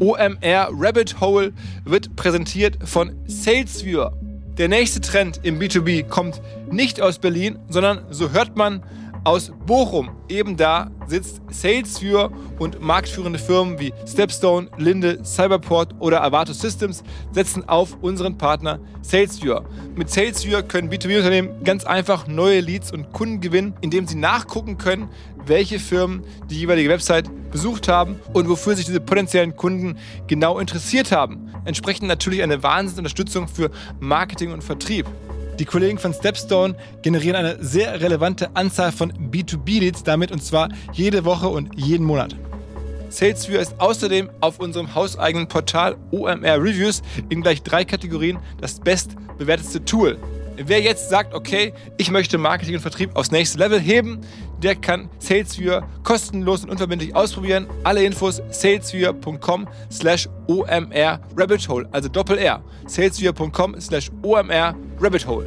OMR Rabbit Hole wird präsentiert von SalesViewer. Der nächste Trend im B2B kommt nicht aus Berlin, sondern so hört man aus Bochum. Eben da sitzt SalesViewer und marktführende Firmen wie Stepstone, Linde, Cyberport oder Avato Systems setzen auf unseren Partner SalesViewer. Mit SalesViewer können B2B-Unternehmen ganz einfach neue Leads und Kunden gewinnen, indem sie nachgucken können, welche Firmen die jeweilige Website besucht haben und wofür sich diese potenziellen Kunden genau interessiert haben. Entsprechend natürlich eine Wahnsinnsunterstützung für Marketing und Vertrieb. Die Kollegen von Stepstone generieren eine sehr relevante Anzahl von B2B-Leads damit und zwar jede Woche und jeden Monat. SalesViewer ist außerdem auf unserem hauseigenen Portal OMR Reviews in gleich drei Kategorien das bestbewertetste Tool. Wer jetzt sagt, okay, ich möchte Marketing und Vertrieb aufs nächste Level heben, der kann SalesViewer kostenlos und unverbindlich ausprobieren. Alle Infos salesviewer.com slash omr rabbit hole, also Doppel R. salesviewer.com slash omr rabbit hole.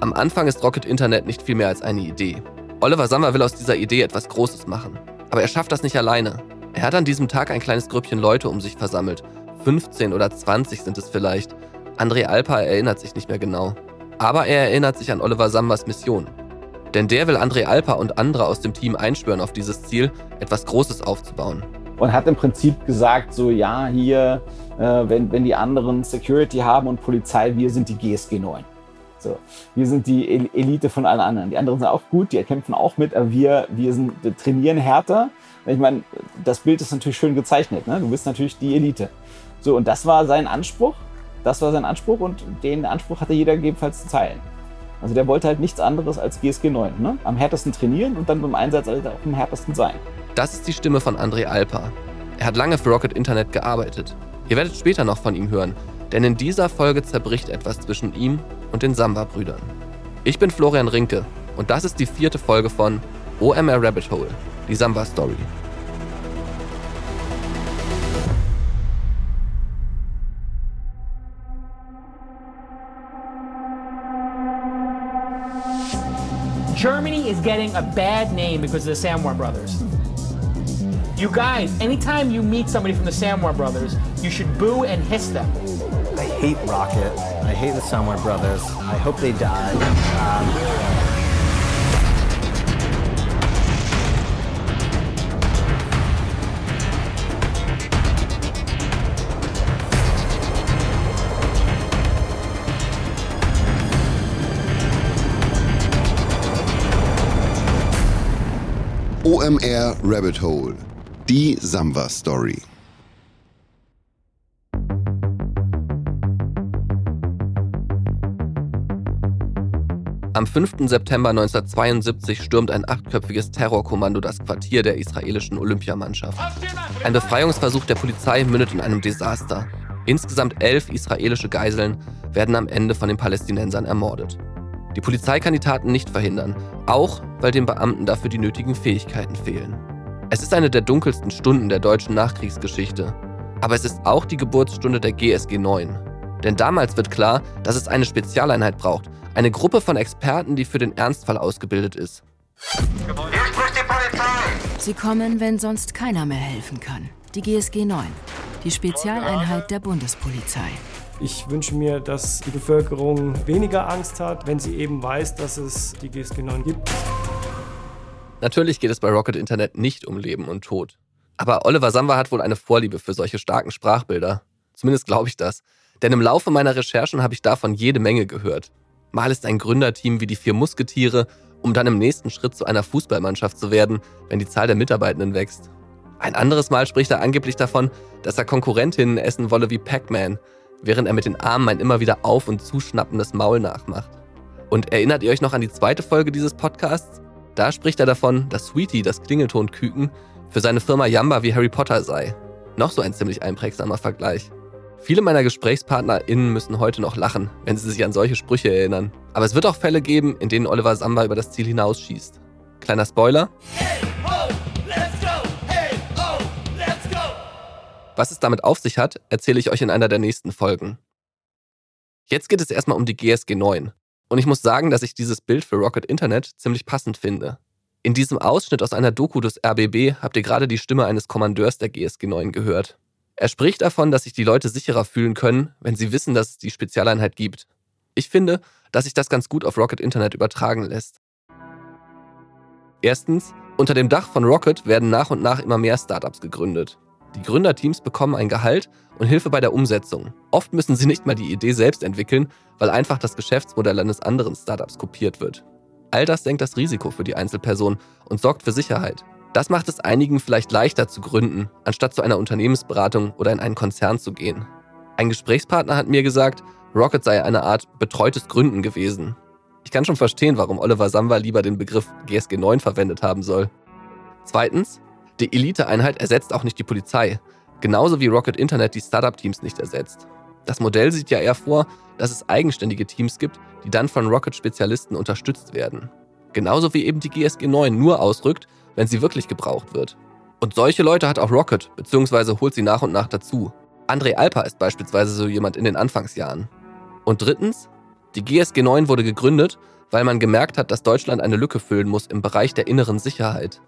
Am Anfang ist Rocket Internet nicht viel mehr als eine Idee. Oliver Sammer will aus dieser Idee etwas Großes machen. Aber er schafft das nicht alleine. Er hat an diesem Tag ein kleines Grüppchen Leute um sich versammelt. 15 oder 20 sind es vielleicht. André Alpa erinnert sich nicht mehr genau. Aber er erinnert sich an Oliver Sambers Mission. Denn der will André Alpa und andere aus dem Team einspüren auf dieses Ziel, etwas Großes aufzubauen. Und hat im Prinzip gesagt, so ja, hier, äh, wenn, wenn die anderen Security haben und Polizei, wir sind die GSG 9. So, wir sind die Elite von allen anderen. Die anderen sind auch gut, die kämpfen auch mit, aber wir, wir, sind, wir trainieren härter. Ich meine, das Bild ist natürlich schön gezeichnet. Ne? Du bist natürlich die Elite. So, und das war sein Anspruch. Das war sein Anspruch und den Anspruch hatte jeder gegebenenfalls zu teilen. Also der wollte halt nichts anderes als GSG 9. Ne? Am härtesten trainieren und dann beim Einsatz halt auch am härtesten sein. Das ist die Stimme von André Alpa. Er hat lange für Rocket Internet gearbeitet. Ihr werdet später noch von ihm hören, denn in dieser Folge zerbricht etwas zwischen ihm und den Samba-Brüdern. Ich bin Florian Rinke und das ist die vierte Folge von OMR Rabbit Hole, die Samba-Story. Germany is getting a bad name because of the Samwar brothers. You guys, anytime you meet somebody from the Samwar brothers, you should boo and hiss them. I hate Rocket. I hate the Samwar brothers. I hope they die. Um, OMR Rabbit Hole. Die Samba Story. Am 5. September 1972 stürmt ein achtköpfiges Terrorkommando das Quartier der israelischen Olympiamannschaft. Ein Befreiungsversuch der Polizei mündet in einem Desaster. Insgesamt elf israelische Geiseln werden am Ende von den Palästinensern ermordet. Die Polizei kann die Taten nicht verhindern, auch weil den Beamten dafür die nötigen Fähigkeiten fehlen. Es ist eine der dunkelsten Stunden der deutschen Nachkriegsgeschichte. Aber es ist auch die Geburtsstunde der GSG 9. Denn damals wird klar, dass es eine Spezialeinheit braucht, eine Gruppe von Experten, die für den Ernstfall ausgebildet ist. Hier spricht die Polizei. Sie kommen, wenn sonst keiner mehr helfen kann. Die GSG 9, die Spezialeinheit der Bundespolizei. Ich wünsche mir, dass die Bevölkerung weniger Angst hat, wenn sie eben weiß, dass es die GSG 9 gibt. Natürlich geht es bei Rocket Internet nicht um Leben und Tod. Aber Oliver Samba hat wohl eine Vorliebe für solche starken Sprachbilder. Zumindest glaube ich das. Denn im Laufe meiner Recherchen habe ich davon jede Menge gehört. Mal ist ein Gründerteam wie die vier Musketiere, um dann im nächsten Schritt zu einer Fußballmannschaft zu werden, wenn die Zahl der Mitarbeitenden wächst. Ein anderes Mal spricht er angeblich davon, dass er Konkurrentinnen essen wolle wie Pac-Man, während er mit den Armen ein immer wieder auf- und zuschnappendes Maul nachmacht. Und erinnert ihr euch noch an die zweite Folge dieses Podcasts? Da spricht er davon, dass Sweetie, das Klingeltonküken, für seine Firma Yamba wie Harry Potter sei. Noch so ein ziemlich einprägsamer Vergleich. Viele meiner GesprächspartnerInnen müssen heute noch lachen, wenn sie sich an solche Sprüche erinnern. Aber es wird auch Fälle geben, in denen Oliver Samba über das Ziel hinausschießt. Kleiner Spoiler. Was es damit auf sich hat, erzähle ich euch in einer der nächsten Folgen. Jetzt geht es erstmal um die GSG 9. Und ich muss sagen, dass ich dieses Bild für Rocket Internet ziemlich passend finde. In diesem Ausschnitt aus einer Doku des RBB habt ihr gerade die Stimme eines Kommandeurs der GSG 9 gehört. Er spricht davon, dass sich die Leute sicherer fühlen können, wenn sie wissen, dass es die Spezialeinheit gibt. Ich finde, dass sich das ganz gut auf Rocket Internet übertragen lässt. Erstens, unter dem Dach von Rocket werden nach und nach immer mehr Startups gegründet. Die Gründerteams bekommen ein Gehalt und Hilfe bei der Umsetzung. Oft müssen sie nicht mal die Idee selbst entwickeln, weil einfach das Geschäftsmodell eines anderen Startups kopiert wird. All das senkt das Risiko für die Einzelperson und sorgt für Sicherheit. Das macht es einigen vielleicht leichter zu gründen, anstatt zu einer Unternehmensberatung oder in einen Konzern zu gehen. Ein Gesprächspartner hat mir gesagt, Rocket sei eine Art betreutes Gründen gewesen. Ich kann schon verstehen, warum Oliver Samba lieber den Begriff GSG 9 verwendet haben soll. Zweitens, die Eliteeinheit ersetzt auch nicht die Polizei, genauso wie Rocket Internet die Startup-Teams nicht ersetzt. Das Modell sieht ja eher vor, dass es eigenständige Teams gibt, die dann von Rocket-Spezialisten unterstützt werden. Genauso wie eben die GSG 9 nur ausrückt, wenn sie wirklich gebraucht wird. Und solche Leute hat auch Rocket, beziehungsweise holt sie nach und nach dazu. André Alper ist beispielsweise so jemand in den Anfangsjahren. Und drittens, die GSG 9 wurde gegründet, weil man gemerkt hat, dass Deutschland eine Lücke füllen muss im Bereich der inneren Sicherheit.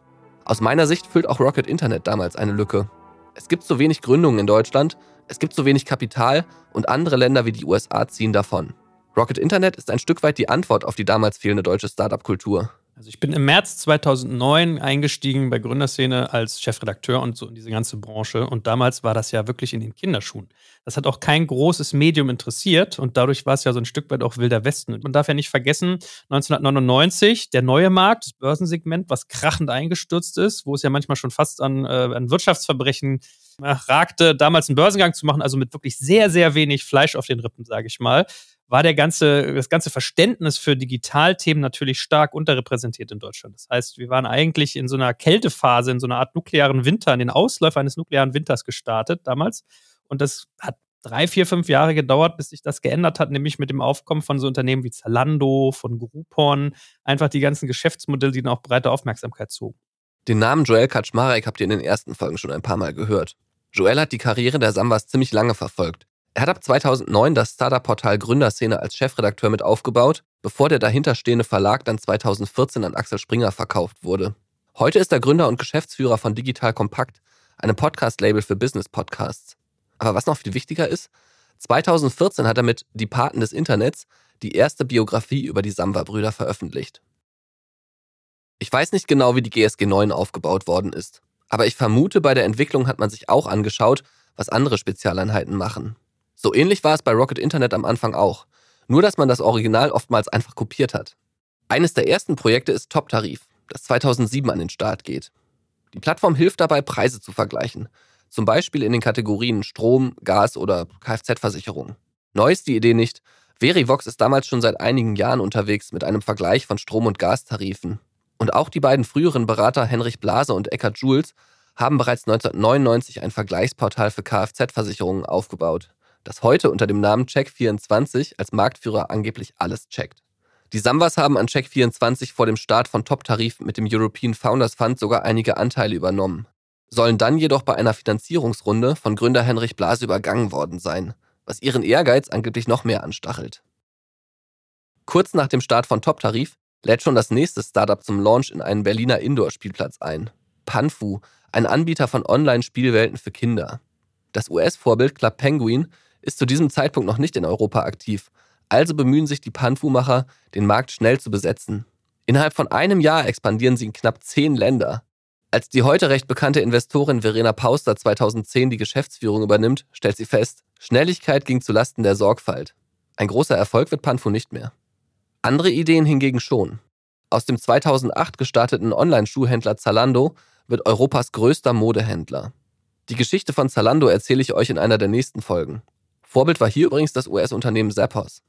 Aus meiner Sicht füllt auch Rocket Internet damals eine Lücke. Es gibt so wenig Gründungen in Deutschland, es gibt so wenig Kapital und andere Länder wie die USA ziehen davon. Rocket Internet ist ein Stück weit die Antwort auf die damals fehlende deutsche Startup-Kultur. Also ich bin im März 2009 eingestiegen bei Gründerszene als Chefredakteur und so in diese ganze Branche. Und damals war das ja wirklich in den Kinderschuhen. Das hat auch kein großes Medium interessiert und dadurch war es ja so ein Stück weit auch wilder Westen. Man darf ja nicht vergessen, 1999 der neue Markt, das Börsensegment, was krachend eingestürzt ist, wo es ja manchmal schon fast an, äh, an Wirtschaftsverbrechen ragte, damals einen Börsengang zu machen, also mit wirklich sehr, sehr wenig Fleisch auf den Rippen, sage ich mal war der ganze, das ganze Verständnis für Digitalthemen natürlich stark unterrepräsentiert in Deutschland. Das heißt, wir waren eigentlich in so einer Kältephase, in so einer Art nuklearen Winter, in den Ausläufer eines nuklearen Winters gestartet damals. Und das hat drei, vier, fünf Jahre gedauert, bis sich das geändert hat, nämlich mit dem Aufkommen von so Unternehmen wie Zalando, von Groupon, einfach die ganzen Geschäftsmodelle, die dann auch breite Aufmerksamkeit zogen. Den Namen Joel Kaczmarek habt ihr in den ersten Folgen schon ein paar Mal gehört. Joel hat die Karriere der Sambas ziemlich lange verfolgt. Er hat ab 2009 das Startup-Portal Gründerszene als Chefredakteur mit aufgebaut, bevor der dahinterstehende Verlag dann 2014 an Axel Springer verkauft wurde. Heute ist er Gründer und Geschäftsführer von Digital Kompakt, einem Podcast-Label für Business-Podcasts. Aber was noch viel wichtiger ist, 2014 hat er mit Die Paten des Internets die erste Biografie über die Samba-Brüder veröffentlicht. Ich weiß nicht genau, wie die GSG 9 aufgebaut worden ist, aber ich vermute, bei der Entwicklung hat man sich auch angeschaut, was andere Spezialeinheiten machen. So ähnlich war es bei Rocket Internet am Anfang auch. Nur, dass man das Original oftmals einfach kopiert hat. Eines der ersten Projekte ist Top Tarif, das 2007 an den Start geht. Die Plattform hilft dabei, Preise zu vergleichen. Zum Beispiel in den Kategorien Strom, Gas oder Kfz-Versicherung. Neu ist die Idee nicht. Verivox ist damals schon seit einigen Jahren unterwegs mit einem Vergleich von Strom- und Gastarifen. Und auch die beiden früheren Berater Henrich Blase und Eckhard Jules haben bereits 1999 ein Vergleichsportal für Kfz-Versicherungen aufgebaut das heute unter dem Namen Check24 als Marktführer angeblich alles checkt. Die Sambas haben an Check24 vor dem Start von Top-Tarif mit dem European Founders Fund sogar einige Anteile übernommen, sollen dann jedoch bei einer Finanzierungsrunde von Gründer Henrich Blase übergangen worden sein, was ihren Ehrgeiz angeblich noch mehr anstachelt. Kurz nach dem Start von Top-Tarif lädt schon das nächste Startup zum Launch in einen Berliner Indoor-Spielplatz ein. Panfu, ein Anbieter von Online-Spielwelten für Kinder. Das US-Vorbild Club Penguin ist zu diesem Zeitpunkt noch nicht in Europa aktiv. Also bemühen sich die Panfu-Macher, den Markt schnell zu besetzen. Innerhalb von einem Jahr expandieren sie in knapp zehn Länder. Als die heute recht bekannte Investorin Verena Pauster 2010 die Geschäftsführung übernimmt, stellt sie fest, Schnelligkeit ging zulasten der Sorgfalt. Ein großer Erfolg wird Panfu nicht mehr. Andere Ideen hingegen schon. Aus dem 2008 gestarteten Online-Schuhhändler Zalando wird Europas größter Modehändler. Die Geschichte von Zalando erzähle ich euch in einer der nächsten Folgen. Vorbild war hier übrigens das US-Unternehmen Zappos.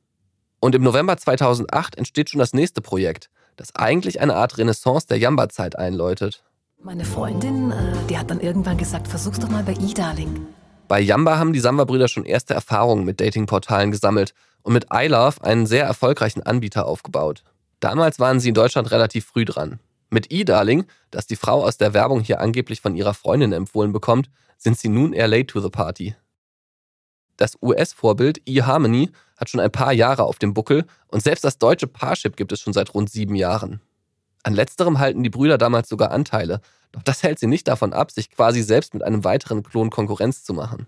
Und im November 2008 entsteht schon das nächste Projekt, das eigentlich eine Art Renaissance der Jamba-Zeit einläutet. Meine Freundin, äh, die hat dann irgendwann gesagt, versuch's doch mal bei E-Darling. Bei Yamba haben die Samba-Brüder schon erste Erfahrungen mit Datingportalen gesammelt und mit iLove einen sehr erfolgreichen Anbieter aufgebaut. Damals waren sie in Deutschland relativ früh dran. Mit eDarling, das die Frau aus der Werbung hier angeblich von ihrer Freundin empfohlen bekommt, sind sie nun eher late to the party. Das US-Vorbild eHarmony hat schon ein paar Jahre auf dem Buckel und selbst das deutsche Parship gibt es schon seit rund sieben Jahren. An letzterem halten die Brüder damals sogar Anteile, doch das hält sie nicht davon ab, sich quasi selbst mit einem weiteren Klon Konkurrenz zu machen.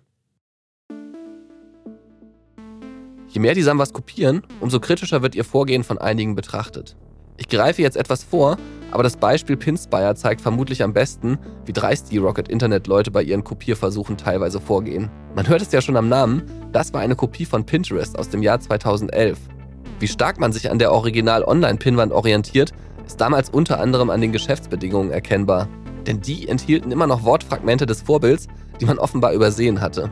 Je mehr die Sambas kopieren, umso kritischer wird ihr Vorgehen von einigen betrachtet. Ich greife jetzt etwas vor, aber das Beispiel Pinspire zeigt vermutlich am besten, wie dreist die Rocket Internet Leute bei ihren Kopierversuchen teilweise vorgehen. Man hört es ja schon am Namen, das war eine Kopie von Pinterest aus dem Jahr 2011. Wie stark man sich an der Original Online-Pinwand orientiert, ist damals unter anderem an den Geschäftsbedingungen erkennbar. Denn die enthielten immer noch Wortfragmente des Vorbilds, die man offenbar übersehen hatte.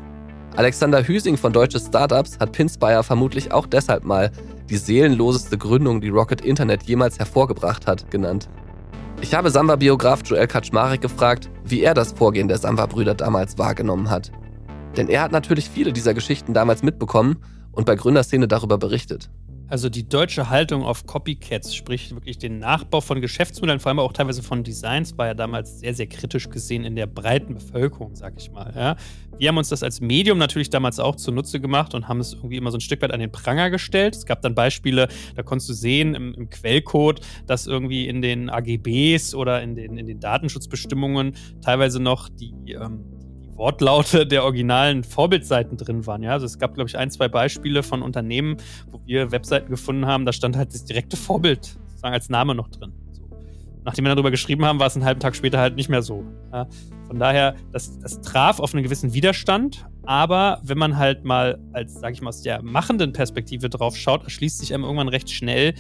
Alexander Hüsing von Deutsche Startups hat Pinspire vermutlich auch deshalb mal die seelenloseste Gründung, die Rocket Internet jemals hervorgebracht hat, genannt. Ich habe Samba-Biograf Joel Kaczmarek gefragt, wie er das Vorgehen der Samba-Brüder damals wahrgenommen hat. Denn er hat natürlich viele dieser Geschichten damals mitbekommen und bei Gründerszene darüber berichtet. Also die deutsche Haltung auf Copycats, sprich wirklich den Nachbau von Geschäftsmodellen, vor allem auch teilweise von Designs, war ja damals sehr, sehr kritisch gesehen in der breiten Bevölkerung, sag ich mal. Ja. Wir haben uns das als Medium natürlich damals auch zunutze gemacht und haben es irgendwie immer so ein Stück weit an den Pranger gestellt. Es gab dann Beispiele, da konntest du sehen im, im Quellcode, dass irgendwie in den AGBs oder in den, in den Datenschutzbestimmungen teilweise noch die ähm, Wortlaute der originalen Vorbildseiten drin waren. Ja? Also es gab, glaube ich, ein, zwei Beispiele von Unternehmen, wo wir Webseiten gefunden haben, da stand halt das direkte Vorbild sozusagen als Name noch drin. So. Nachdem wir darüber geschrieben haben, war es einen halben Tag später halt nicht mehr so. Ja? Von daher, das, das traf auf einen gewissen Widerstand, aber wenn man halt mal als, sag ich mal, aus der machenden Perspektive drauf schaut, erschließt sich einem irgendwann recht schnell,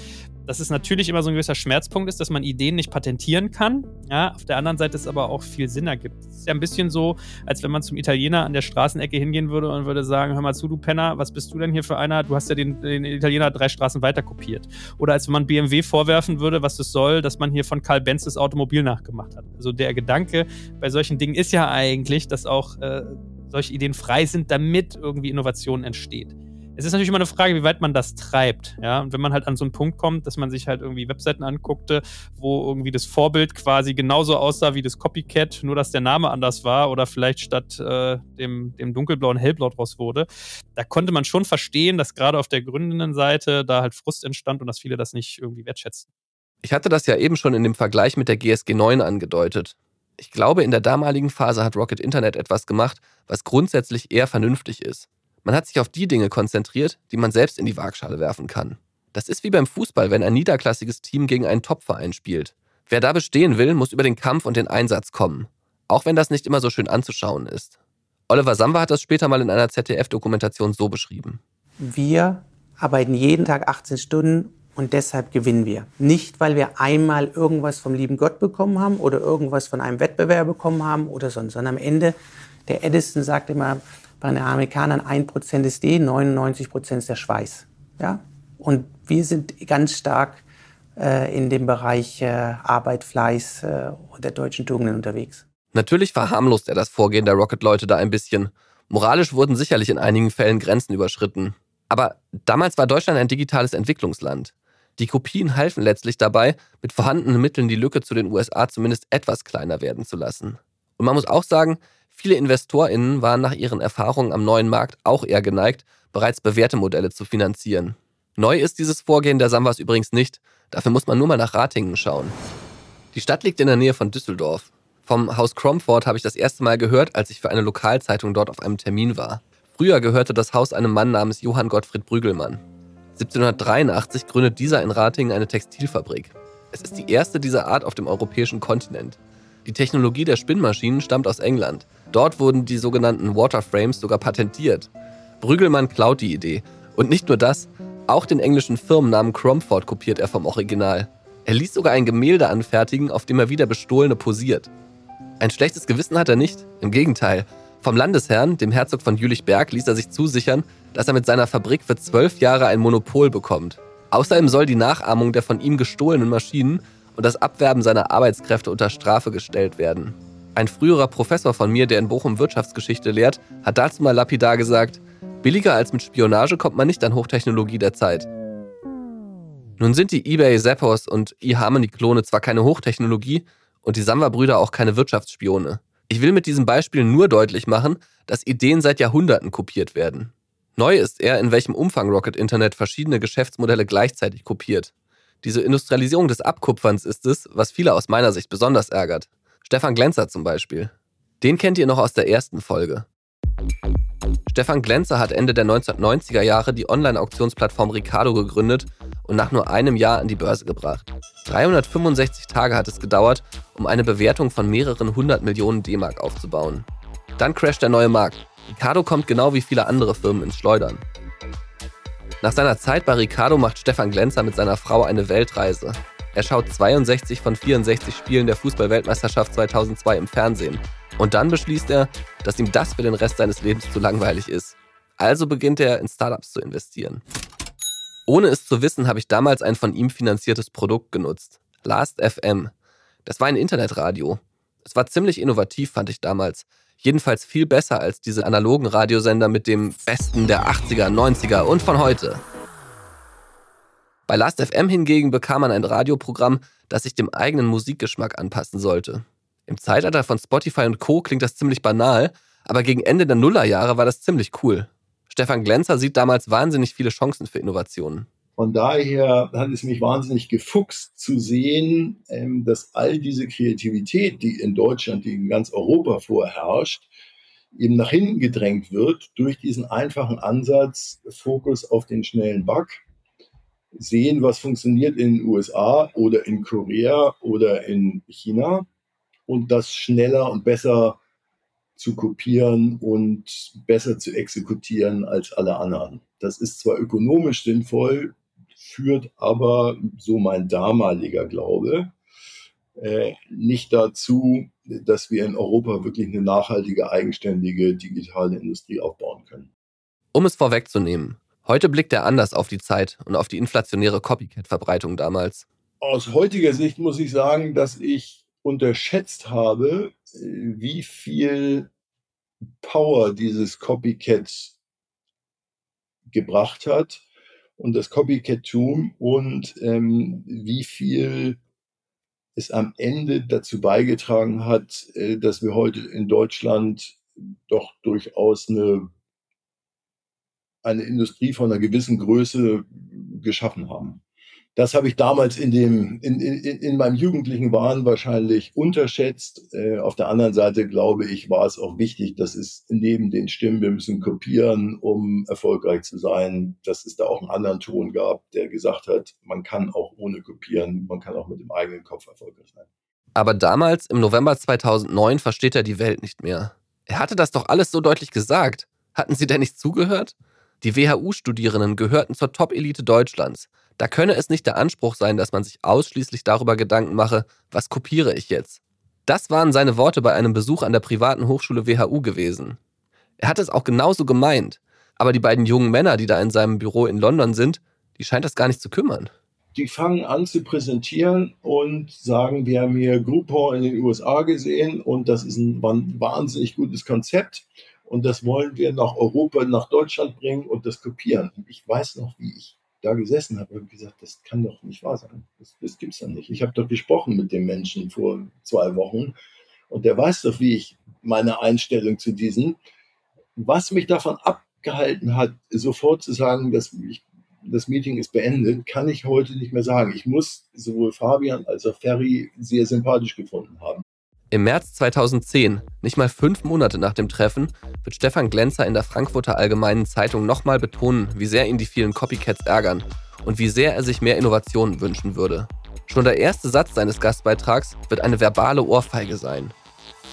dass es natürlich immer so ein gewisser Schmerzpunkt ist, dass man Ideen nicht patentieren kann. Ja, auf der anderen Seite es aber auch viel Sinn ergibt. Es ist ja ein bisschen so, als wenn man zum Italiener an der Straßenecke hingehen würde und würde sagen: Hör mal zu, du Penner, was bist du denn hier für einer? Du hast ja den, den Italiener drei Straßen weiter kopiert. Oder als wenn man BMW vorwerfen würde, was es soll, dass man hier von Karl Benz das Automobil nachgemacht hat. Also der Gedanke bei solchen Dingen ist ja eigentlich, dass auch äh, solche Ideen frei sind, damit irgendwie Innovation entsteht. Es ist natürlich immer eine Frage, wie weit man das treibt. Ja? Und wenn man halt an so einen Punkt kommt, dass man sich halt irgendwie Webseiten anguckte, wo irgendwie das Vorbild quasi genauso aussah wie das Copycat, nur dass der Name anders war oder vielleicht statt äh, dem, dem dunkelblauen hellblau draus wurde, da konnte man schon verstehen, dass gerade auf der gründenden Seite da halt Frust entstand und dass viele das nicht irgendwie wertschätzen. Ich hatte das ja eben schon in dem Vergleich mit der GSG 9 angedeutet. Ich glaube, in der damaligen Phase hat Rocket Internet etwas gemacht, was grundsätzlich eher vernünftig ist. Man hat sich auf die Dinge konzentriert, die man selbst in die Waagschale werfen kann. Das ist wie beim Fußball, wenn ein niederklassiges Team gegen einen Topverein spielt. Wer da bestehen will, muss über den Kampf und den Einsatz kommen. Auch wenn das nicht immer so schön anzuschauen ist. Oliver Samba hat das später mal in einer ZDF-Dokumentation so beschrieben. Wir arbeiten jeden Tag 18 Stunden und deshalb gewinnen wir. Nicht, weil wir einmal irgendwas vom lieben Gott bekommen haben oder irgendwas von einem Wettbewerb bekommen haben oder sonst, sondern am Ende, der Edison sagt immer, bei den Amerikanern 1% ist D, 99% ist der Schweiß. Ja? Und wir sind ganz stark äh, in dem Bereich äh, Arbeit, Fleiß äh, der deutschen Tugenden unterwegs. Natürlich verharmlost er das Vorgehen der Rocket-Leute da ein bisschen. Moralisch wurden sicherlich in einigen Fällen Grenzen überschritten. Aber damals war Deutschland ein digitales Entwicklungsland. Die Kopien halfen letztlich dabei, mit vorhandenen Mitteln die Lücke zu den USA zumindest etwas kleiner werden zu lassen. Und man muss auch sagen, Viele InvestorInnen waren nach ihren Erfahrungen am neuen Markt auch eher geneigt, bereits bewährte Modelle zu finanzieren. Neu ist dieses Vorgehen der Samwas übrigens nicht. Dafür muss man nur mal nach Ratingen schauen. Die Stadt liegt in der Nähe von Düsseldorf. Vom Haus Cromford habe ich das erste Mal gehört, als ich für eine Lokalzeitung dort auf einem Termin war. Früher gehörte das Haus einem Mann namens Johann Gottfried Brügelmann. 1783 gründet dieser in Ratingen eine Textilfabrik. Es ist die erste dieser Art auf dem europäischen Kontinent. Die Technologie der Spinnmaschinen stammt aus England. Dort wurden die sogenannten Waterframes sogar patentiert. Brügelmann klaut die Idee. Und nicht nur das, auch den englischen Firmennamen Cromford kopiert er vom Original. Er ließ sogar ein Gemälde anfertigen, auf dem er wieder bestohlene posiert. Ein schlechtes Gewissen hat er nicht, im Gegenteil. Vom Landesherrn, dem Herzog von Jülichberg, ließ er sich zusichern, dass er mit seiner Fabrik für zwölf Jahre ein Monopol bekommt. Außerdem soll die Nachahmung der von ihm gestohlenen Maschinen und das Abwerben seiner Arbeitskräfte unter Strafe gestellt werden. Ein früherer Professor von mir, der in Bochum Wirtschaftsgeschichte lehrt, hat dazu mal lapidar gesagt, billiger als mit Spionage kommt man nicht an Hochtechnologie der Zeit. Nun sind die eBay Zappos und eHarmony-Klone zwar keine Hochtechnologie und die Samba-Brüder auch keine Wirtschaftsspione. Ich will mit diesem Beispiel nur deutlich machen, dass Ideen seit Jahrhunderten kopiert werden. Neu ist eher, in welchem Umfang Rocket Internet verschiedene Geschäftsmodelle gleichzeitig kopiert. Diese Industrialisierung des Abkupferns ist es, was viele aus meiner Sicht besonders ärgert. Stefan Glänzer zum Beispiel. Den kennt ihr noch aus der ersten Folge. Stefan Glänzer hat Ende der 1990er Jahre die Online-Auktionsplattform Ricardo gegründet und nach nur einem Jahr an die Börse gebracht. 365 Tage hat es gedauert, um eine Bewertung von mehreren hundert Millionen D-Mark aufzubauen. Dann crasht der neue Markt. Ricardo kommt genau wie viele andere Firmen ins Schleudern. Nach seiner Zeit bei Ricardo macht Stefan Glänzer mit seiner Frau eine Weltreise. Er schaut 62 von 64 Spielen der Fußballweltmeisterschaft 2002 im Fernsehen. Und dann beschließt er, dass ihm das für den Rest seines Lebens zu langweilig ist. Also beginnt er in Startups zu investieren. Ohne es zu wissen, habe ich damals ein von ihm finanziertes Produkt genutzt. Last FM. Das war ein Internetradio. Es war ziemlich innovativ, fand ich damals. Jedenfalls viel besser als diese analogen Radiosender mit dem Besten der 80er, 90er und von heute. Bei Last.fm hingegen bekam man ein Radioprogramm, das sich dem eigenen Musikgeschmack anpassen sollte. Im Zeitalter von Spotify und Co. klingt das ziemlich banal, aber gegen Ende der Nullerjahre war das ziemlich cool. Stefan Glänzer sieht damals wahnsinnig viele Chancen für Innovationen. Von daher hat es mich wahnsinnig gefuchst zu sehen, ähm, dass all diese Kreativität, die in Deutschland, die in ganz Europa vorherrscht, eben nach hinten gedrängt wird durch diesen einfachen Ansatz, Fokus auf den schnellen Bug sehen, was funktioniert in den USA oder in Korea oder in China und das schneller und besser zu kopieren und besser zu exekutieren als alle anderen. Das ist zwar ökonomisch sinnvoll, führt aber, so mein damaliger Glaube, äh, nicht dazu, dass wir in Europa wirklich eine nachhaltige, eigenständige digitale Industrie aufbauen können. Um es vorwegzunehmen, Heute blickt er anders auf die Zeit und auf die inflationäre Copycat-Verbreitung damals. Aus heutiger Sicht muss ich sagen, dass ich unterschätzt habe, wie viel Power dieses Copycat gebracht hat und das Copycat-Tum und ähm, wie viel es am Ende dazu beigetragen hat, äh, dass wir heute in Deutschland doch durchaus eine eine Industrie von einer gewissen Größe geschaffen haben. Das habe ich damals in, dem, in, in, in meinem jugendlichen Wahn wahrscheinlich unterschätzt. Äh, auf der anderen Seite glaube ich, war es auch wichtig, dass es neben den Stimmen, wir müssen kopieren, um erfolgreich zu sein, dass es da auch einen anderen Ton gab, der gesagt hat, man kann auch ohne kopieren, man kann auch mit dem eigenen Kopf erfolgreich sein. Aber damals, im November 2009, versteht er die Welt nicht mehr. Er hatte das doch alles so deutlich gesagt. Hatten Sie denn nicht zugehört? Die WHU-Studierenden gehörten zur Top-Elite Deutschlands. Da könne es nicht der Anspruch sein, dass man sich ausschließlich darüber Gedanken mache, was kopiere ich jetzt. Das waren seine Worte bei einem Besuch an der privaten Hochschule WHU gewesen. Er hat es auch genauso gemeint. Aber die beiden jungen Männer, die da in seinem Büro in London sind, die scheint das gar nicht zu kümmern. Die fangen an zu präsentieren und sagen, wir haben hier Groupon in den USA gesehen und das ist ein wahnsinnig gutes Konzept und das wollen wir nach Europa, nach Deutschland bringen und das kopieren. Und ich weiß noch, wie ich da gesessen habe und gesagt, das kann doch nicht wahr sein. Das, das gibt es doch nicht. Ich habe doch gesprochen mit dem Menschen vor zwei Wochen und der weiß doch, wie ich meine Einstellung zu diesen, was mich davon abgehalten hat, sofort zu sagen, dass ich, das Meeting ist beendet, kann ich heute nicht mehr sagen. Ich muss sowohl Fabian als auch Ferry sehr sympathisch gefunden haben. Im März 2010, nicht mal fünf Monate nach dem Treffen, wird Stefan Glänzer in der Frankfurter Allgemeinen Zeitung nochmal betonen, wie sehr ihn die vielen Copycats ärgern und wie sehr er sich mehr Innovationen wünschen würde. Schon der erste Satz seines Gastbeitrags wird eine verbale Ohrfeige sein.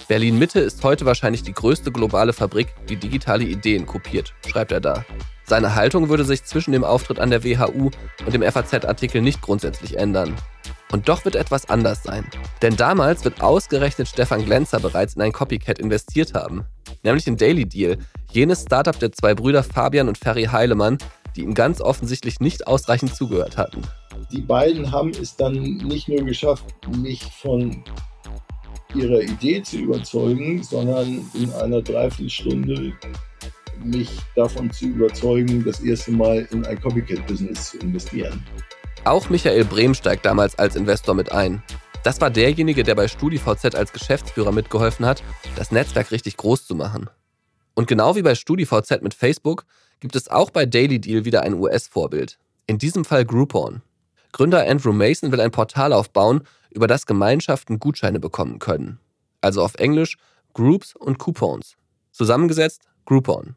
Berlin Mitte ist heute wahrscheinlich die größte globale Fabrik, die digitale Ideen kopiert, schreibt er da. Seine Haltung würde sich zwischen dem Auftritt an der WHU und dem FAZ-Artikel nicht grundsätzlich ändern. Und doch wird etwas anders sein. Denn damals wird ausgerechnet Stefan Glänzer bereits in ein Copycat investiert haben. Nämlich in Daily Deal, jenes Startup der zwei Brüder Fabian und Ferry Heilemann, die ihm ganz offensichtlich nicht ausreichend zugehört hatten. Die beiden haben es dann nicht nur geschafft, mich von ihrer Idee zu überzeugen, sondern in einer Dreiviertelstunde mich davon zu überzeugen, das erste Mal in ein Copycat-Business zu investieren. Auch Michael Brehm steigt damals als Investor mit ein. Das war derjenige, der bei StudiVZ als Geschäftsführer mitgeholfen hat, das Netzwerk richtig groß zu machen. Und genau wie bei StudiVZ mit Facebook gibt es auch bei Daily Deal wieder ein US-Vorbild. In diesem Fall Groupon. Gründer Andrew Mason will ein Portal aufbauen, über das Gemeinschaften Gutscheine bekommen können. Also auf Englisch Groups und Coupons. Zusammengesetzt Groupon.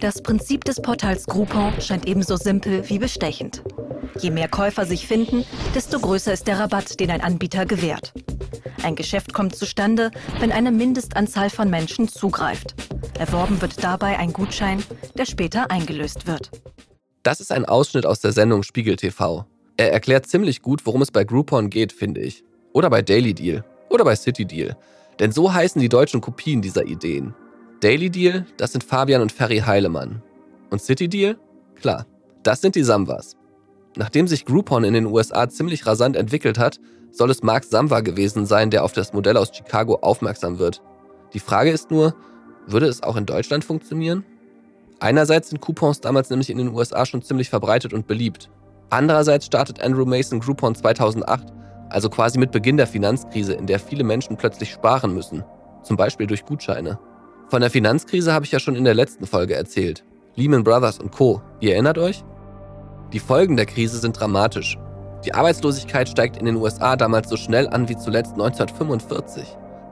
Das Prinzip des Portals Groupon scheint ebenso simpel wie bestechend. Je mehr Käufer sich finden, desto größer ist der Rabatt, den ein Anbieter gewährt. Ein Geschäft kommt zustande, wenn eine Mindestanzahl von Menschen zugreift. Erworben wird dabei ein Gutschein, der später eingelöst wird. Das ist ein Ausschnitt aus der Sendung Spiegel TV. Er erklärt ziemlich gut, worum es bei Groupon geht, finde ich. Oder bei Daily Deal. Oder bei City Deal. Denn so heißen die deutschen Kopien dieser Ideen. Daily Deal, das sind Fabian und Ferry Heilemann. Und City Deal? Klar, das sind die Samwas. Nachdem sich Groupon in den USA ziemlich rasant entwickelt hat, soll es Mark Samwa gewesen sein, der auf das Modell aus Chicago aufmerksam wird. Die Frage ist nur, würde es auch in Deutschland funktionieren? Einerseits sind Coupons damals nämlich in den USA schon ziemlich verbreitet und beliebt. Andererseits startet Andrew Mason Groupon 2008, also quasi mit Beginn der Finanzkrise, in der viele Menschen plötzlich sparen müssen, zum Beispiel durch Gutscheine. Von der Finanzkrise habe ich ja schon in der letzten Folge erzählt. Lehman Brothers und Co. Ihr erinnert euch? Die Folgen der Krise sind dramatisch die Arbeitslosigkeit steigt in den USA damals so schnell an wie zuletzt 1945.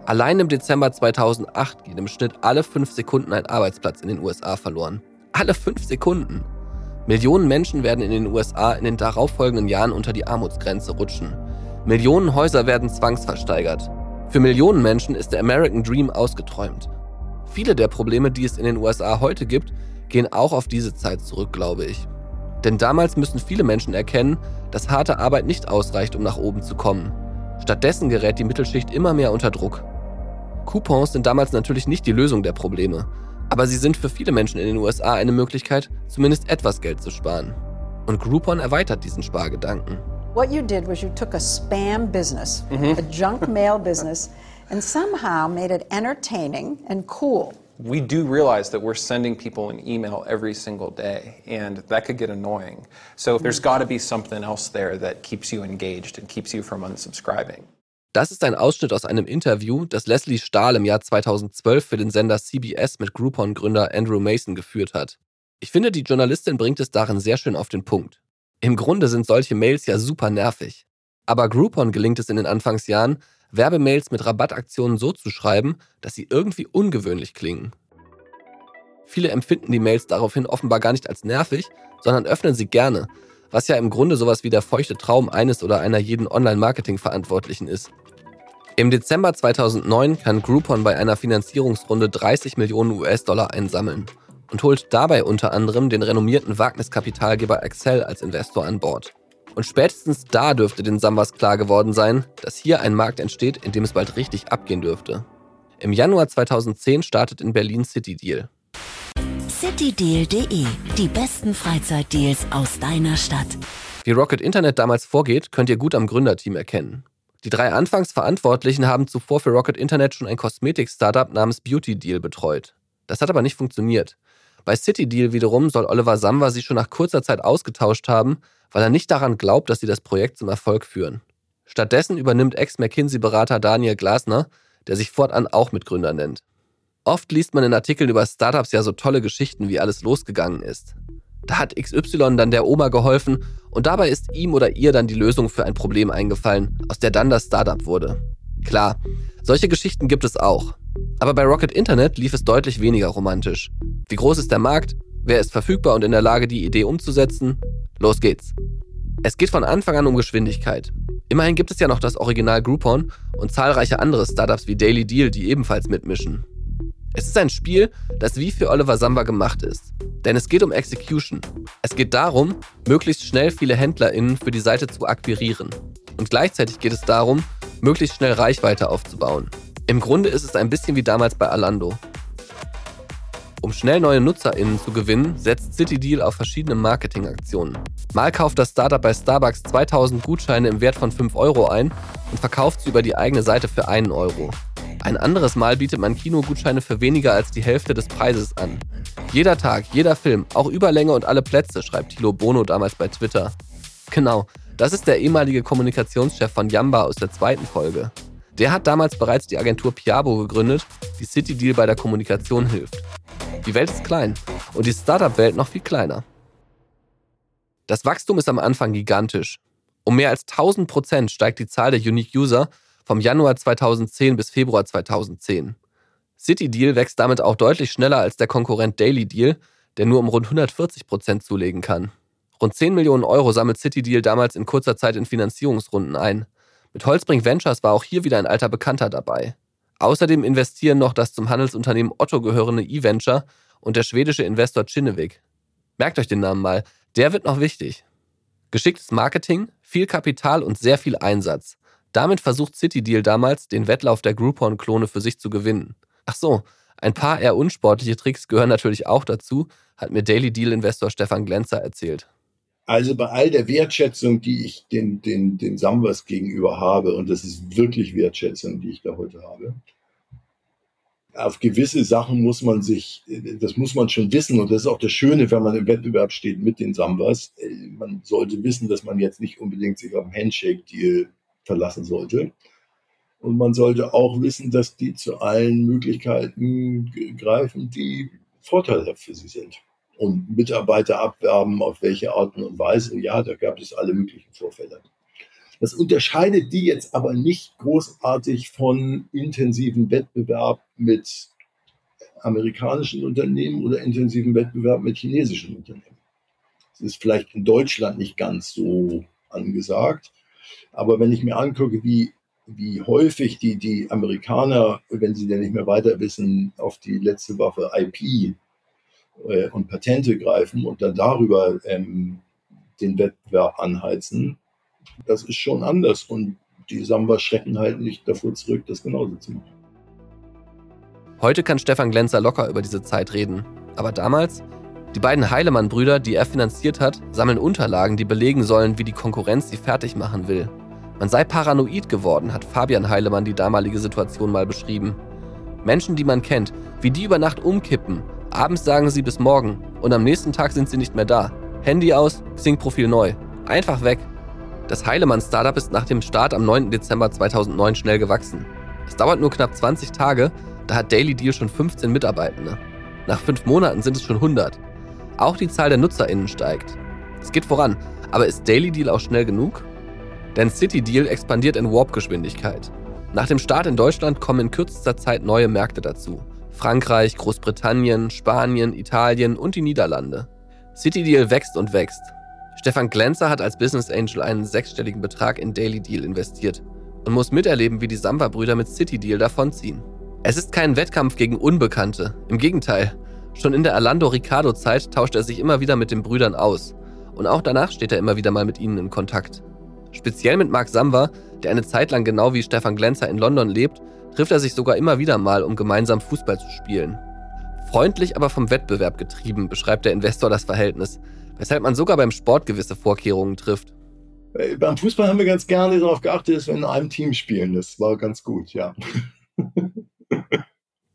Allein im Dezember 2008 geht im Schnitt alle fünf Sekunden ein Arbeitsplatz in den USA verloren. Alle fünf Sekunden! Millionen Menschen werden in den USA in den darauffolgenden Jahren unter die Armutsgrenze rutschen. Millionen Häuser werden zwangsversteigert. Für Millionen Menschen ist der American Dream ausgeträumt. Viele der Probleme, die es in den USA heute gibt, gehen auch auf diese Zeit zurück, glaube ich. Denn damals müssen viele Menschen erkennen, dass harte Arbeit nicht ausreicht, um nach oben zu kommen. Stattdessen gerät die Mittelschicht immer mehr unter Druck. Coupons sind damals natürlich nicht die Lösung der Probleme, aber sie sind für viele Menschen in den USA eine Möglichkeit, zumindest etwas Geld zu sparen. Und Groupon erweitert diesen Spargedanken. What you did was you took a spam business, mhm. a junk mail business, and somehow made it entertaining and cool. we do realize that we're sending people an email every single day, and that could get annoying. So there's got to be something else there that keeps you engaged and keeps you from unsubscribing. Das ist ein Ausschnitt aus einem Interview, das Leslie Stahl im Jahr 2012 für den Sender CBS mit Groupon-Gründer Andrew Mason geführt hat. Ich finde, die Journalistin bringt es darin sehr schön auf den Punkt. Im Grunde sind solche Mails ja super nervig. Aber Groupon gelingt es in den Anfangsjahren, Werbemails mit Rabattaktionen so zu schreiben, dass sie irgendwie ungewöhnlich klingen. Viele empfinden die Mails daraufhin offenbar gar nicht als nervig, sondern öffnen sie gerne, was ja im Grunde sowas wie der feuchte Traum eines oder einer jeden Online-Marketing-Verantwortlichen ist. Im Dezember 2009 kann Groupon bei einer Finanzierungsrunde 30 Millionen US-Dollar einsammeln und holt dabei unter anderem den renommierten Wagniskapitalgeber Excel als Investor an Bord. Und spätestens da dürfte den Sambas klar geworden sein, dass hier ein Markt entsteht, in dem es bald richtig abgehen dürfte. Im Januar 2010 startet in Berlin City Deal. citydeal.de, die besten Freizeitdeals aus deiner Stadt. Wie Rocket Internet damals vorgeht, könnt ihr gut am Gründerteam erkennen. Die drei Anfangsverantwortlichen haben zuvor für Rocket Internet schon ein Kosmetik-Startup namens Beauty Deal betreut. Das hat aber nicht funktioniert. Bei City Deal wiederum soll Oliver Samba sie schon nach kurzer Zeit ausgetauscht haben, weil er nicht daran glaubt, dass sie das Projekt zum Erfolg führen. Stattdessen übernimmt Ex-McKinsey-Berater Daniel Glasner, der sich fortan auch Mitgründer nennt. Oft liest man in Artikeln über Startups ja so tolle Geschichten, wie alles losgegangen ist. Da hat XY dann der Oma geholfen und dabei ist ihm oder ihr dann die Lösung für ein Problem eingefallen, aus der dann das Startup wurde. Klar, solche Geschichten gibt es auch. Aber bei Rocket Internet lief es deutlich weniger romantisch. Wie groß ist der Markt? Wer ist verfügbar und in der Lage, die Idee umzusetzen? Los geht's. Es geht von Anfang an um Geschwindigkeit. Immerhin gibt es ja noch das Original Groupon und zahlreiche andere Startups wie Daily Deal, die ebenfalls mitmischen. Es ist ein Spiel, das wie für Oliver Samba gemacht ist. Denn es geht um Execution. Es geht darum, möglichst schnell viele HändlerInnen für die Seite zu akquirieren. Und gleichzeitig geht es darum, möglichst schnell Reichweite aufzubauen. Im Grunde ist es ein bisschen wie damals bei Alando. Um schnell neue NutzerInnen zu gewinnen, setzt CityDeal auf verschiedene Marketingaktionen. Mal kauft das Startup bei Starbucks 2000 Gutscheine im Wert von 5 Euro ein und verkauft sie über die eigene Seite für 1 Euro. Ein anderes Mal bietet man Kinogutscheine für weniger als die Hälfte des Preises an. Jeder Tag, jeder Film, auch Überlänge und alle Plätze, schreibt Thilo Bono damals bei Twitter. Genau, das ist der ehemalige Kommunikationschef von Yamba aus der zweiten Folge. Der hat damals bereits die Agentur Piabo gegründet, die City Deal bei der Kommunikation hilft. Die Welt ist klein und die Startup-Welt noch viel kleiner. Das Wachstum ist am Anfang gigantisch. Um mehr als 1000 Prozent steigt die Zahl der Unique User vom Januar 2010 bis Februar 2010. City Deal wächst damit auch deutlich schneller als der Konkurrent Daily Deal, der nur um rund 140 Prozent zulegen kann. Rund 10 Millionen Euro sammelt City Deal damals in kurzer Zeit in Finanzierungsrunden ein. Mit Holzbrink Ventures war auch hier wieder ein alter Bekannter dabei. Außerdem investieren noch das zum Handelsunternehmen Otto gehörende eVenture und der schwedische Investor Kinnevik. Merkt euch den Namen mal, der wird noch wichtig. Geschicktes Marketing, viel Kapital und sehr viel Einsatz. Damit versucht CityDeal damals, den Wettlauf der Groupon-Klone für sich zu gewinnen. Ach so, ein paar eher unsportliche Tricks gehören natürlich auch dazu, hat mir Daily Deal-Investor Stefan Glänzer erzählt. Also bei all der Wertschätzung, die ich den, den, den Sambas gegenüber habe, und das ist wirklich Wertschätzung, die ich da heute habe, auf gewisse Sachen muss man sich, das muss man schon wissen. Und das ist auch das Schöne, wenn man im Wettbewerb steht mit den Sambas. Man sollte wissen, dass man jetzt nicht unbedingt sich auf den Handshake-Deal verlassen sollte. Und man sollte auch wissen, dass die zu allen Möglichkeiten greifen, die vorteilhaft für sie sind und Mitarbeiter abwerben, auf welche Art und Weise. Ja, da gab es alle möglichen Vorfälle. Das unterscheidet die jetzt aber nicht großartig von intensiven Wettbewerb mit amerikanischen Unternehmen oder intensiven Wettbewerb mit chinesischen Unternehmen. Das ist vielleicht in Deutschland nicht ganz so angesagt. Aber wenn ich mir angucke, wie, wie häufig die, die Amerikaner, wenn sie denn nicht mehr weiter wissen, auf die letzte Waffe IP äh, und Patente greifen und dann darüber ähm, den Wettbewerb anheizen, das ist schon anders. Und die Samba schrecken halt nicht davor zurück, das genauso zu machen. Heute kann Stefan Glänzer locker über diese Zeit reden. Aber damals? Die beiden Heilemann-Brüder, die er finanziert hat, sammeln Unterlagen, die belegen sollen, wie die Konkurrenz sie fertig machen will. Man sei paranoid geworden, hat Fabian Heilemann die damalige Situation mal beschrieben. Menschen, die man kennt, wie die über Nacht umkippen, Abends sagen sie bis morgen und am nächsten Tag sind sie nicht mehr da. Handy aus, Xing-Profil neu. Einfach weg. Das Heilemann-Startup ist nach dem Start am 9. Dezember 2009 schnell gewachsen. Es dauert nur knapp 20 Tage, da hat Daily Deal schon 15 Mitarbeitende. Nach fünf Monaten sind es schon 100. Auch die Zahl der NutzerInnen steigt. Es geht voran, aber ist Daily Deal auch schnell genug? Denn City Deal expandiert in Warp-Geschwindigkeit. Nach dem Start in Deutschland kommen in kürzester Zeit neue Märkte dazu. Frankreich, Großbritannien, Spanien, Italien und die Niederlande. CityDeal wächst und wächst. Stefan Glänzer hat als Business Angel einen sechsstelligen Betrag in Daily Deal investiert und muss miterleben, wie die Samba-Brüder mit CityDeal davonziehen. Es ist kein Wettkampf gegen Unbekannte. Im Gegenteil. Schon in der Alando Ricardo-Zeit tauscht er sich immer wieder mit den Brüdern aus. Und auch danach steht er immer wieder mal mit ihnen in Kontakt. Speziell mit Mark Samba, der eine Zeit lang genau wie Stefan Glänzer in London lebt trifft er sich sogar immer wieder mal, um gemeinsam Fußball zu spielen. Freundlich, aber vom Wettbewerb getrieben, beschreibt der Investor das Verhältnis, weshalb man sogar beim Sport gewisse Vorkehrungen trifft. Beim Fußball haben wir ganz gerne darauf geachtet, dass wir in einem Team spielen. Das war ganz gut, ja.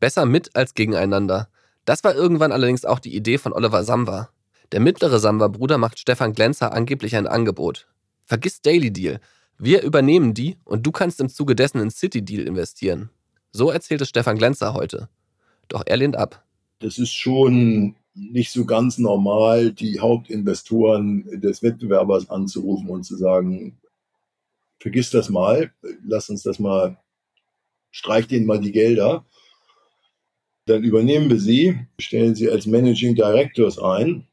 Besser mit als gegeneinander. Das war irgendwann allerdings auch die Idee von Oliver Samba. Der mittlere Samba-Bruder macht Stefan Glänzer angeblich ein Angebot. Vergiss Daily Deal. Wir übernehmen die und du kannst im Zuge dessen in City Deal investieren. So erzählt es Stefan Glänzer heute. Doch er lehnt ab. Das ist schon nicht so ganz normal, die Hauptinvestoren des Wettbewerbers anzurufen und zu sagen, vergiss das mal, lass uns das mal, streich denen mal die Gelder. Dann übernehmen wir sie, stellen sie als Managing Directors ein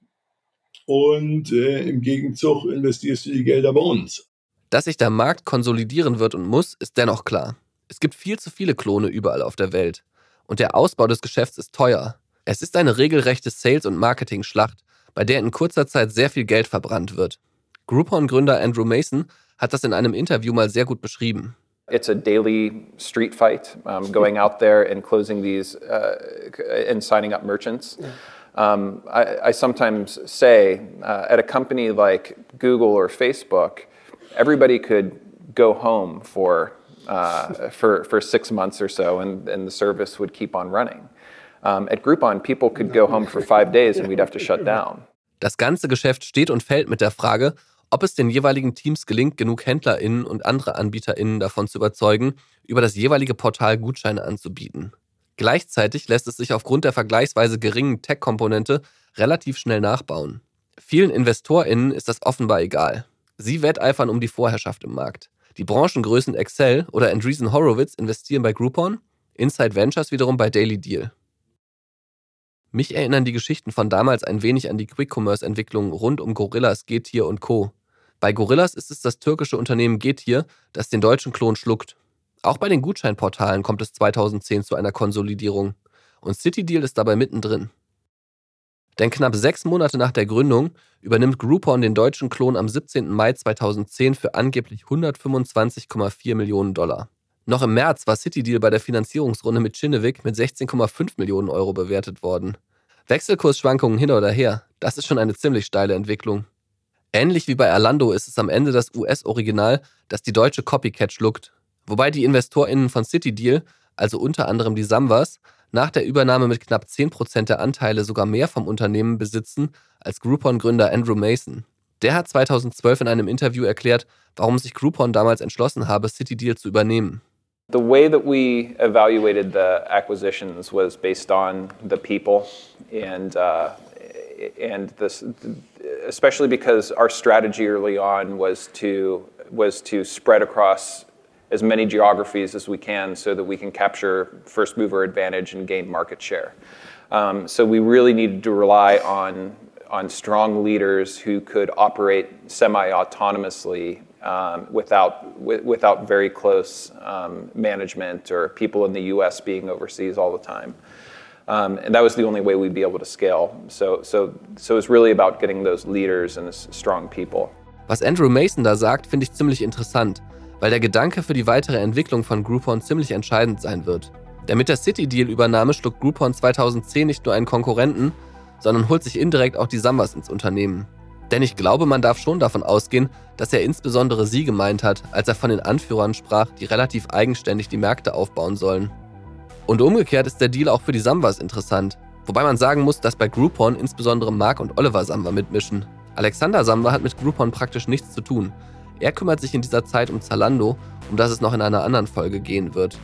und äh, im Gegenzug investierst du die Gelder bei uns. Dass sich der Markt konsolidieren wird und muss, ist dennoch klar. Es gibt viel zu viele Klone überall auf der Welt. Und der Ausbau des Geschäfts ist teuer. Es ist eine regelrechte Sales- und Marketing-Schlacht, bei der in kurzer Zeit sehr viel Geld verbrannt wird. Groupon-Gründer Andrew Mason hat das in einem Interview mal sehr gut beschrieben. It's a daily street fight, um, going out there and closing these uh, and signing up merchants. Um, I, I, sometimes say uh, at a company like Google or Facebook, everybody could go home for, uh, for, for six months or so and, and the service would keep on running. Um, at Groupon, people could go home for five days and we'd have to shut down. Das ganze Geschäft steht und fällt mit der Frage, ob es den jeweiligen Teams gelingt, genug HändlerInnen und andere AnbieterInnen davon zu überzeugen, über das jeweilige Portal Gutscheine anzubieten. Gleichzeitig lässt es sich aufgrund der vergleichsweise geringen Tech-Komponente relativ schnell nachbauen. Vielen InvestorInnen ist das offenbar egal. Sie wetteifern um die Vorherrschaft im Markt. Die Branchengrößen Excel oder Andreessen Horowitz investieren bei Groupon, Inside Ventures wiederum bei Daily Deal. Mich erinnern die Geschichten von damals ein wenig an die Quick-Commerce-Entwicklungen rund um Gorillas, Getir und Co. Bei Gorillas ist es das türkische Unternehmen Getir, das den deutschen Klon schluckt. Auch bei den Gutscheinportalen kommt es 2010 zu einer Konsolidierung. Und CityDeal ist dabei mittendrin. Denn knapp sechs Monate nach der Gründung übernimmt Groupon den deutschen Klon am 17. Mai 2010 für angeblich 125,4 Millionen Dollar. Noch im März war CityDeal bei der Finanzierungsrunde mit Chinnevik mit 16,5 Millionen Euro bewertet worden. Wechselkursschwankungen hin oder her, das ist schon eine ziemlich steile Entwicklung. Ähnlich wie bei Alando ist es am Ende das US-Original, das die deutsche Copycat schluckt. Wobei die InvestorInnen von CityDeal, also unter anderem die Samwas, nach der Übernahme mit knapp 10% der Anteile sogar mehr vom Unternehmen besitzen als Groupon-Gründer Andrew Mason. Der hat 2012 in einem Interview erklärt, warum sich Groupon damals entschlossen habe, CityDeal zu übernehmen. The way that we evaluated the acquisitions was based on the people and uh, and this, especially because our strategy early on was to was to spread across as many geographies as we can so that we can capture first mover advantage and gain market share. Um, so we really needed to rely on on strong leaders who could operate semi-autonomously um, without without very close um, management or people in the U.S. being overseas all the time. And that was the only way we'd be able to scale. So it's really about getting those leaders and strong people. Was Andrew Mason da sagt, finde ich ziemlich interessant, weil der Gedanke für die weitere Entwicklung von Groupon ziemlich entscheidend sein wird. Denn mit der City-Deal-Übernahme schluckt Groupon 2010 nicht nur einen Konkurrenten, sondern holt sich indirekt auch die Sambas ins Unternehmen. Denn ich glaube, man darf schon davon ausgehen, dass er insbesondere sie gemeint hat, als er von den Anführern sprach, die relativ eigenständig die Märkte aufbauen sollen. Und umgekehrt ist der Deal auch für die Sambas interessant. Wobei man sagen muss, dass bei Groupon insbesondere Mark und Oliver Samba mitmischen. Alexander Samba hat mit Groupon praktisch nichts zu tun. Er kümmert sich in dieser Zeit um Zalando, um das es noch in einer anderen Folge gehen wird.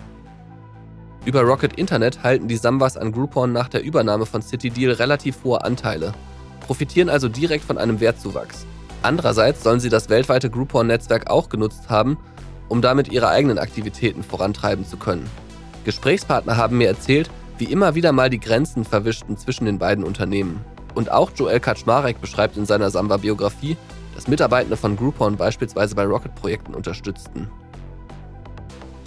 Über Rocket Internet halten die Sambas an Groupon nach der Übernahme von CityDeal relativ hohe Anteile, profitieren also direkt von einem Wertzuwachs. Andererseits sollen sie das weltweite Groupon-Netzwerk auch genutzt haben, um damit ihre eigenen Aktivitäten vorantreiben zu können. Gesprächspartner haben mir erzählt, wie immer wieder mal die Grenzen verwischten zwischen den beiden Unternehmen. Und auch Joel Kaczmarek beschreibt in seiner Samba-Biografie, dass Mitarbeitende von Groupon beispielsweise bei Rocket-Projekten unterstützten.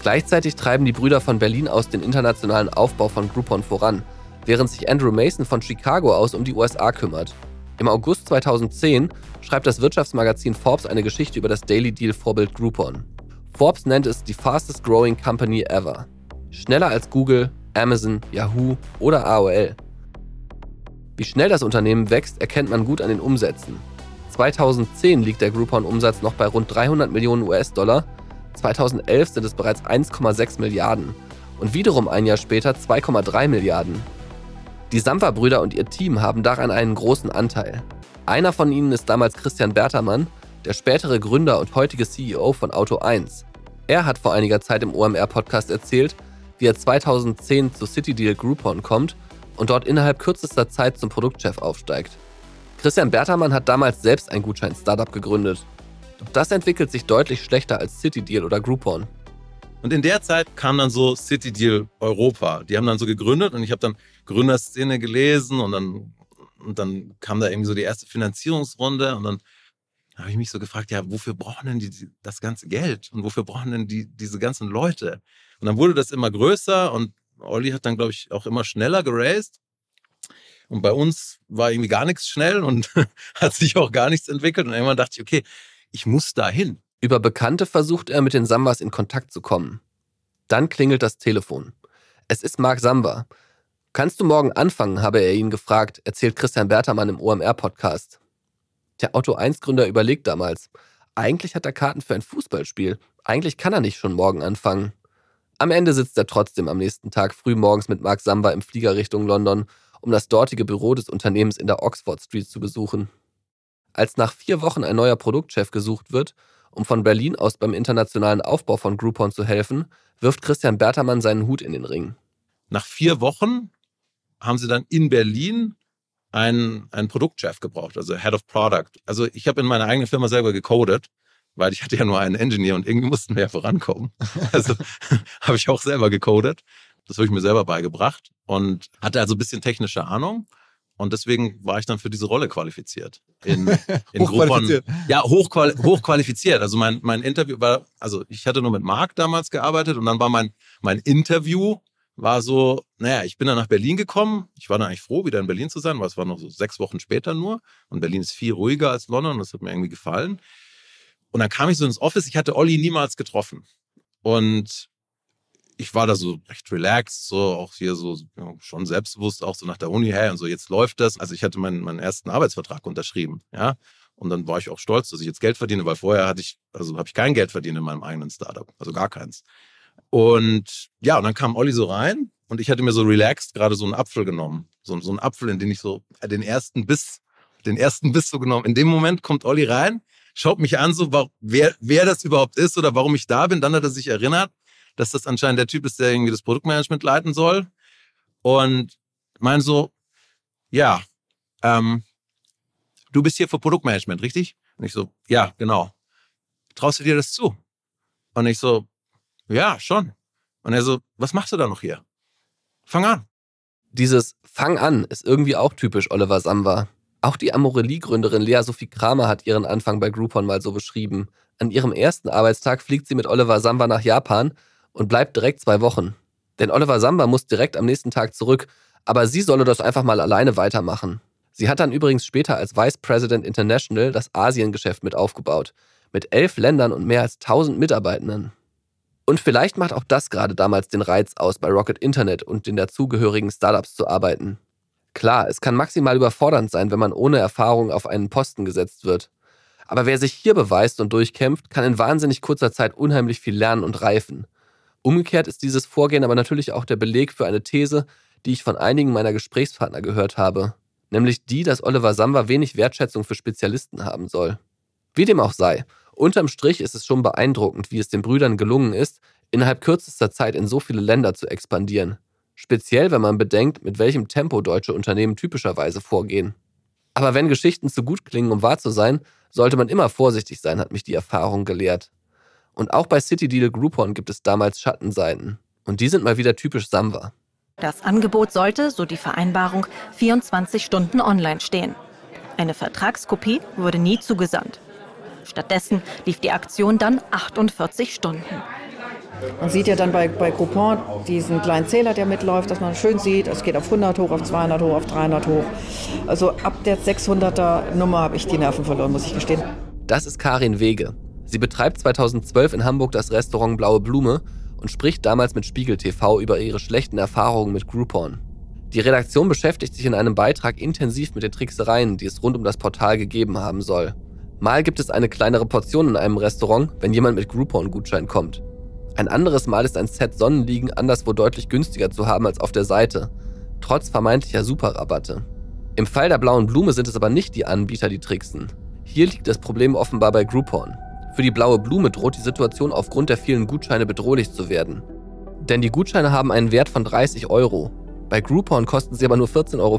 Gleichzeitig treiben die Brüder von Berlin aus den internationalen Aufbau von Groupon voran, während sich Andrew Mason von Chicago aus um die USA kümmert. Im August 2010 schreibt das Wirtschaftsmagazin Forbes eine Geschichte über das Daily Deal Vorbild Groupon. Forbes nennt es die fastest growing company ever. Schneller als Google, Amazon, Yahoo oder AOL. Wie schnell das Unternehmen wächst, erkennt man gut an den Umsätzen. 2010 liegt der Groupon-Umsatz noch bei rund 300 Millionen US-Dollar, 2011 sind es bereits 1,6 Milliarden und wiederum ein Jahr später 2,3 Milliarden. Die Sampa-Brüder und ihr Team haben daran einen großen Anteil. Einer von ihnen ist damals Christian Bertermann, der spätere Gründer und heutige CEO von Auto 1. Er hat vor einiger Zeit im OMR-Podcast erzählt, wie er 2010 zu CityDeal Groupon kommt und dort innerhalb kürzester Zeit zum Produktchef aufsteigt. Christian Bertermann hat damals selbst ein Gutschein-Startup gegründet. Doch das entwickelt sich deutlich schlechter als CityDeal oder Groupon. Und in der Zeit kam dann so CityDeal Europa. Die haben dann so gegründet und ich habe dann Gründerszene gelesen und dann, und dann kam da irgendwie so die erste Finanzierungsrunde und dann habe ich mich so gefragt, ja, wofür brauchen denn die, das ganze Geld und wofür brauchen denn die, diese ganzen Leute? Und dann wurde das immer größer und Olli hat dann, glaube ich, auch immer schneller geraced. Und bei uns war irgendwie gar nichts schnell und hat sich auch gar nichts entwickelt. Und irgendwann dachte ich, okay, ich muss da hin. Über Bekannte versucht er, mit den Sambas in Kontakt zu kommen. Dann klingelt das Telefon. Es ist Mark Samba. Kannst du morgen anfangen, habe er ihn gefragt, erzählt Christian Bertermann im OMR-Podcast. Der Auto 1-Gründer überlegt damals, eigentlich hat er Karten für ein Fußballspiel, eigentlich kann er nicht schon morgen anfangen. Am Ende sitzt er trotzdem am nächsten Tag früh morgens mit Mark Samba im Flieger Richtung London, um das dortige Büro des Unternehmens in der Oxford Street zu besuchen. Als nach vier Wochen ein neuer Produktchef gesucht wird, um von Berlin aus beim internationalen Aufbau von Groupon zu helfen, wirft Christian Bertermann seinen Hut in den Ring. Nach vier Wochen haben sie dann in Berlin einen, einen Produktchef gebraucht, also Head of Product. Also ich habe in meiner eigenen Firma selber gecodet, weil ich hatte ja nur einen Engineer und irgendwie mussten wir ja vorankommen. Also habe ich auch selber gecodet. Das habe ich mir selber beigebracht und hatte also ein bisschen technische Ahnung. Und deswegen war ich dann für diese Rolle qualifiziert. In, in hochqualifiziert. Groupon. Ja, hochquali hochqualifiziert. Also mein, mein Interview war, also ich hatte nur mit Marc damals gearbeitet und dann war mein, mein Interview war so, naja, ich bin dann nach Berlin gekommen. Ich war dann eigentlich froh, wieder in Berlin zu sein, weil es war noch so sechs Wochen später nur. Und Berlin ist viel ruhiger als London. Das hat mir irgendwie gefallen. Und dann kam ich so ins Office. Ich hatte Olli niemals getroffen. Und ich war da so recht relaxed, so auch hier so ja, schon selbstbewusst, auch so nach der Uni her und so, jetzt läuft das. Also ich hatte meinen, meinen ersten Arbeitsvertrag unterschrieben, ja. Und dann war ich auch stolz, dass ich jetzt Geld verdiene, weil vorher hatte ich, also habe ich kein Geld verdient in meinem eigenen Startup, also gar keins. Und ja, und dann kam Olli so rein und ich hatte mir so relaxed gerade so einen Apfel genommen. So, so einen Apfel, in den ich so den ersten Biss, den ersten Biss so genommen. In dem Moment kommt Olli rein, schaut mich an, so, wer, wer das überhaupt ist oder warum ich da bin. Dann hat er sich erinnert, dass das anscheinend der Typ ist, der irgendwie das Produktmanagement leiten soll. Und mein so, ja, ähm, du bist hier für Produktmanagement, richtig? Und ich so, ja, genau. Traust du dir das zu? Und ich so, ja, schon. Und er so, was machst du da noch hier? Fang an. Dieses Fang an ist irgendwie auch typisch Oliver Samba. Auch die Amorelie-Gründerin Lea Sophie Kramer hat ihren Anfang bei Groupon mal so beschrieben. An ihrem ersten Arbeitstag fliegt sie mit Oliver Samba nach Japan und bleibt direkt zwei Wochen. Denn Oliver Samba muss direkt am nächsten Tag zurück, aber sie solle das einfach mal alleine weitermachen. Sie hat dann übrigens später als Vice President International das Asiengeschäft mit aufgebaut. Mit elf Ländern und mehr als 1000 Mitarbeitenden. Und vielleicht macht auch das gerade damals den Reiz aus, bei Rocket Internet und den dazugehörigen Startups zu arbeiten. Klar, es kann maximal überfordernd sein, wenn man ohne Erfahrung auf einen Posten gesetzt wird. Aber wer sich hier beweist und durchkämpft, kann in wahnsinnig kurzer Zeit unheimlich viel lernen und reifen. Umgekehrt ist dieses Vorgehen aber natürlich auch der Beleg für eine These, die ich von einigen meiner Gesprächspartner gehört habe, nämlich die, dass Oliver Samba wenig Wertschätzung für Spezialisten haben soll. Wie dem auch sei, Unterm Strich ist es schon beeindruckend, wie es den Brüdern gelungen ist, innerhalb kürzester Zeit in so viele Länder zu expandieren. Speziell, wenn man bedenkt, mit welchem Tempo deutsche Unternehmen typischerweise vorgehen. Aber wenn Geschichten zu gut klingen, um wahr zu sein, sollte man immer vorsichtig sein, hat mich die Erfahrung gelehrt. Und auch bei City Deal Groupon gibt es damals Schattenseiten. Und die sind mal wieder typisch Samba. Das Angebot sollte, so die Vereinbarung, 24 Stunden online stehen. Eine Vertragskopie wurde nie zugesandt. Stattdessen lief die Aktion dann 48 Stunden. Man sieht ja dann bei, bei Groupon diesen kleinen Zähler, der mitläuft, dass man schön sieht, es geht auf 100 hoch, auf 200 hoch, auf 300 hoch. Also ab der 600er Nummer habe ich die Nerven verloren, muss ich gestehen. Das ist Karin Wege. Sie betreibt 2012 in Hamburg das Restaurant Blaue Blume und spricht damals mit Spiegel TV über ihre schlechten Erfahrungen mit Groupon. Die Redaktion beschäftigt sich in einem Beitrag intensiv mit den Tricksereien, die es rund um das Portal gegeben haben soll. Mal gibt es eine kleinere Portion in einem Restaurant, wenn jemand mit Groupon-Gutschein kommt. Ein anderes Mal ist ein Set Sonnenliegen anderswo deutlich günstiger zu haben als auf der Seite, trotz vermeintlicher Superrabatte. Im Fall der blauen Blume sind es aber nicht die Anbieter, die tricksen. Hier liegt das Problem offenbar bei Groupon. Für die blaue Blume droht die Situation aufgrund der vielen Gutscheine bedrohlich zu werden. Denn die Gutscheine haben einen Wert von 30 Euro. Bei Groupon kosten sie aber nur 14,50 Euro.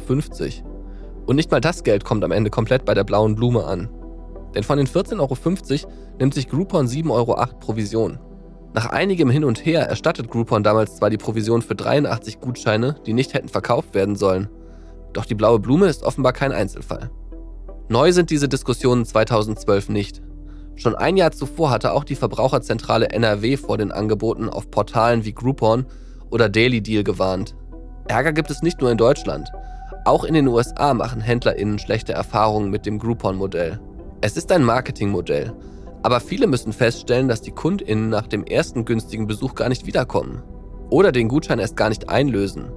Und nicht mal das Geld kommt am Ende komplett bei der blauen Blume an. Denn von den 14,50 Euro nimmt sich Groupon 7,08 Euro Provision. Nach einigem Hin und Her erstattet Groupon damals zwar die Provision für 83 Gutscheine, die nicht hätten verkauft werden sollen. Doch die blaue Blume ist offenbar kein Einzelfall. Neu sind diese Diskussionen 2012 nicht. Schon ein Jahr zuvor hatte auch die Verbraucherzentrale NRW vor den Angeboten auf Portalen wie Groupon oder Daily Deal gewarnt. Ärger gibt es nicht nur in Deutschland. Auch in den USA machen HändlerInnen schlechte Erfahrungen mit dem Groupon-Modell. Es ist ein Marketingmodell. Aber viele müssen feststellen, dass die KundInnen nach dem ersten günstigen Besuch gar nicht wiederkommen. Oder den Gutschein erst gar nicht einlösen.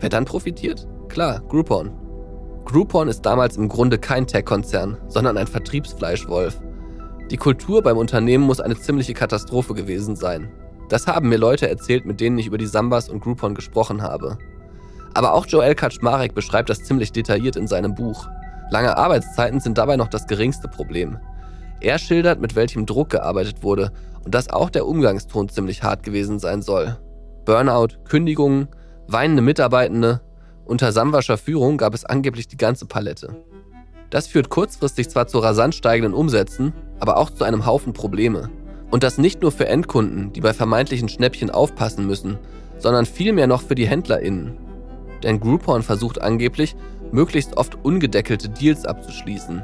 Wer dann profitiert? Klar, Groupon. Groupon ist damals im Grunde kein Tech-Konzern, sondern ein Vertriebsfleischwolf. Die Kultur beim Unternehmen muss eine ziemliche Katastrophe gewesen sein. Das haben mir Leute erzählt, mit denen ich über die Sambas und Groupon gesprochen habe. Aber auch Joel Kaczmarek beschreibt das ziemlich detailliert in seinem Buch. Lange Arbeitszeiten sind dabei noch das geringste Problem. Er schildert, mit welchem Druck gearbeitet wurde und dass auch der Umgangston ziemlich hart gewesen sein soll. Burnout, Kündigungen, weinende Mitarbeitende. Unter Samwascher Führung gab es angeblich die ganze Palette. Das führt kurzfristig zwar zu rasant steigenden Umsätzen, aber auch zu einem Haufen Probleme. Und das nicht nur für Endkunden, die bei vermeintlichen Schnäppchen aufpassen müssen, sondern vielmehr noch für die HändlerInnen. Denn Groupon versucht angeblich, möglichst oft ungedeckelte Deals abzuschließen.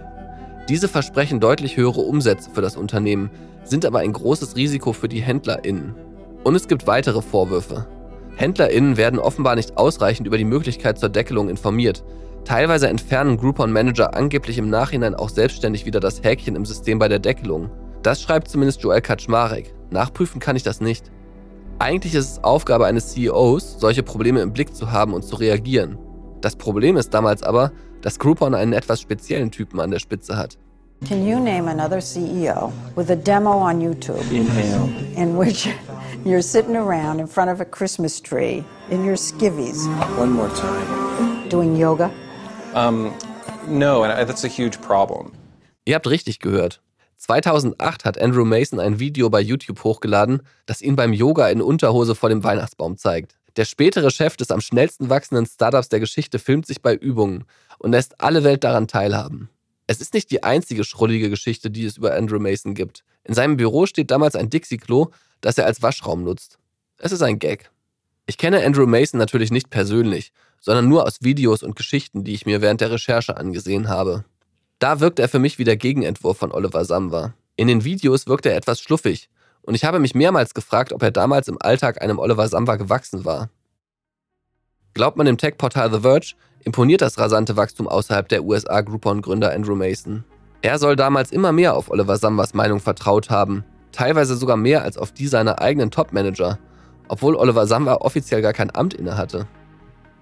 Diese versprechen deutlich höhere Umsätze für das Unternehmen, sind aber ein großes Risiko für die HändlerInnen. Und es gibt weitere Vorwürfe. HändlerInnen werden offenbar nicht ausreichend über die Möglichkeit zur Deckelung informiert. Teilweise entfernen Groupon-Manager angeblich im Nachhinein auch selbstständig wieder das Häkchen im System bei der Deckelung. Das schreibt zumindest Joel Kaczmarek. Nachprüfen kann ich das nicht. Eigentlich ist es Aufgabe eines CEOs, solche Probleme im Blick zu haben und zu reagieren. Das Problem ist damals aber, dass Groupon einen etwas speziellen Typen an der Spitze hat. Can you name another CEO with a demo on YouTube Inhale. in which you're sitting around in front of a Christmas tree in your skivvies One more time. doing yoga? Um, no, and that's a huge problem. Ihr habt richtig gehört. 2008 hat Andrew Mason ein Video bei YouTube hochgeladen, das ihn beim Yoga in Unterhose vor dem Weihnachtsbaum zeigt. Der spätere Chef des am schnellsten wachsenden Startups der Geschichte filmt sich bei Übungen und lässt alle Welt daran teilhaben. Es ist nicht die einzige schrullige Geschichte, die es über Andrew Mason gibt. In seinem Büro steht damals ein Dixie-Klo, das er als Waschraum nutzt. Es ist ein Gag. Ich kenne Andrew Mason natürlich nicht persönlich, sondern nur aus Videos und Geschichten, die ich mir während der Recherche angesehen habe. Da wirkt er für mich wie der Gegenentwurf von Oliver Samwer. In den Videos wirkt er etwas schluffig und ich habe mich mehrmals gefragt, ob er damals im Alltag einem Oliver Samwer gewachsen war. Glaubt man dem Tech-Portal The Verge, imponiert das rasante Wachstum außerhalb der USA Groupon-Gründer Andrew Mason. Er soll damals immer mehr auf Oliver Samwers Meinung vertraut haben, teilweise sogar mehr als auf die seiner eigenen Top-Manager, obwohl Oliver Samwer offiziell gar kein Amt innehatte.